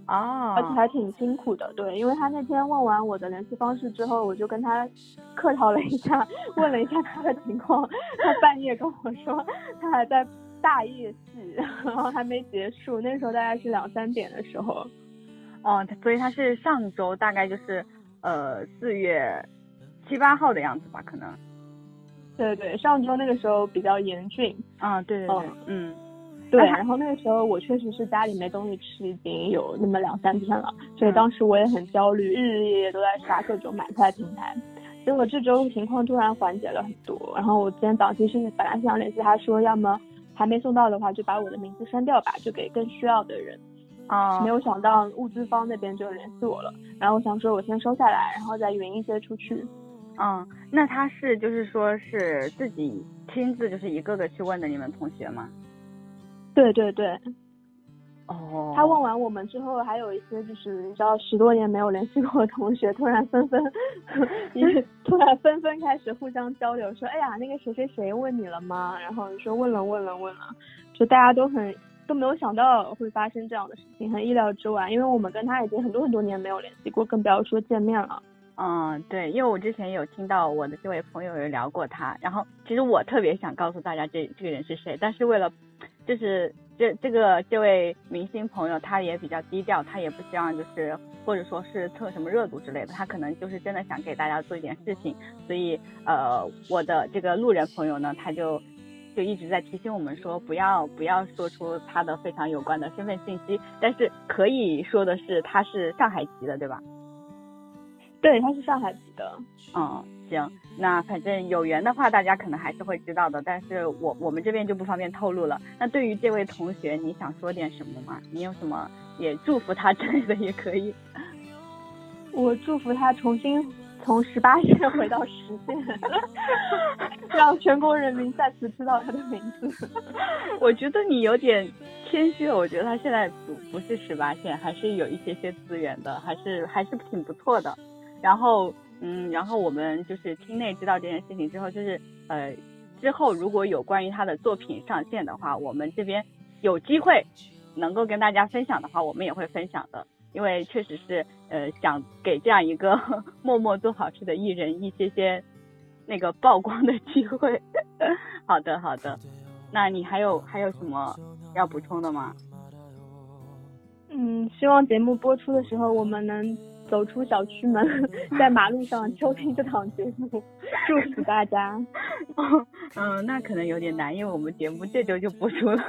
啊，而且还挺辛苦的。对，因为他那天问完我的联系方式之后，我就跟他客套了一下，问了一下他的情况，他半夜跟我说他还在大夜戏，然后还没结束，那时候大概是两三点的时候。哦，所以他是上周大概就是呃四月七八号的样子吧，可能。对对，上周那个时候比较严峻啊，对对对，嗯，对，然后那个时候我确实是家里没东西吃，已经有那么两三天了，所以当时我也很焦虑，日日夜夜都在刷各种买菜平台。结果这周情况突然缓解了很多，然后我今天早期是本来想联系他说，要么还没送到的话就把我的名字删掉吧，就给更需要的人。啊，没有想到物资方那边就联系我了，然后我想说我先收下来，然后再匀一些出去。嗯，那他是就是说是自己亲自就是一个个去问的你们同学吗？对对对。哦。他问完我们之后，还有一些就是你知道十多年没有联系过的同学，突然纷纷，突然纷纷开始互相交流，说哎呀那个谁谁谁问你了吗？然后说问了问了问了，就大家都很都没有想到会发生这样的事情，很意料之外，因为我们跟他已经很多很多年没有联系过，更不要说见面了。嗯，对，因为我之前有听到我的这位朋友有聊过他，然后其实我特别想告诉大家这这个人是谁，但是为了，就是这这个这位明星朋友他也比较低调，他也不希望就是或者说是蹭什么热度之类的，他可能就是真的想给大家做一点事情，所以呃我的这个路人朋友呢，他就就一直在提醒我们说不要不要说出他的非常有关的身份信息，但是可以说的是他是上海籍的，对吧？对，他是上海籍的。嗯，行，那反正有缘的话，大家可能还是会知道的。但是我我们这边就不方便透露了。那对于这位同学，你想说点什么吗？你有什么也祝福他之类的也可以。我祝福他重新从十八线回到十线，让全国人民再次知道他的名字。我觉得你有点谦虚了。我觉得他现在不不是十八线，还是有一些些资源的，还是还是挺不错的。然后，嗯，然后我们就是厅内知道这件事情之后，就是呃，之后如果有关于他的作品上线的话，我们这边有机会能够跟大家分享的话，我们也会分享的。因为确实是呃想给这样一个 默默做好事的艺人一些些那个曝光的机会。好的好的，那你还有还有什么要补充的吗？嗯，希望节目播出的时候，我们能走出小区门，在马路上收听这档节目。祝福大家。嗯，那可能有点难，因为我们节目这周就播出了。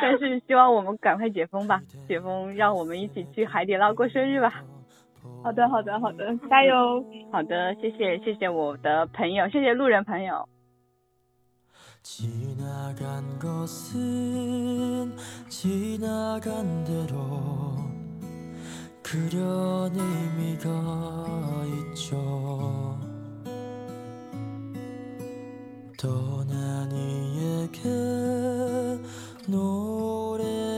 但是希望我们赶快解封吧，解封让我们一起去海底捞过生日吧。好的，好的，好的，加油！好的，谢谢谢谢我的朋友，谢谢路人朋友。 그런 의미가 있죠. 떠난 이에게 노래하세요.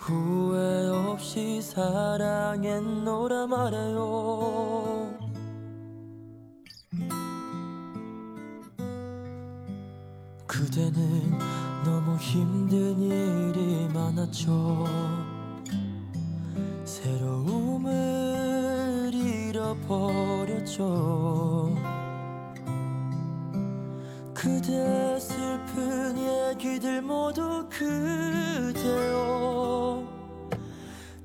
후회 없이 사랑했노라 말해요. 그대는 너무 힘든 일이 많았죠 새로움을 잃어버렸죠. 그대 슬픈 얘기들 모두 그대요.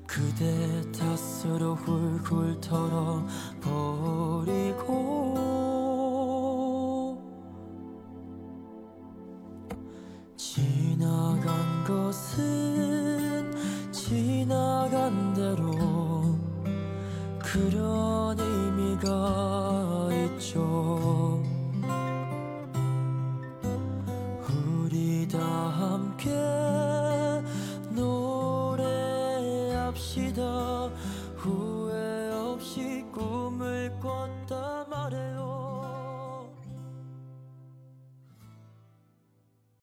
그대 탓으로 훌훌 털어버리고. 지나간 것은 지나간 대로 그런 의미가 있죠. 우리 다 함께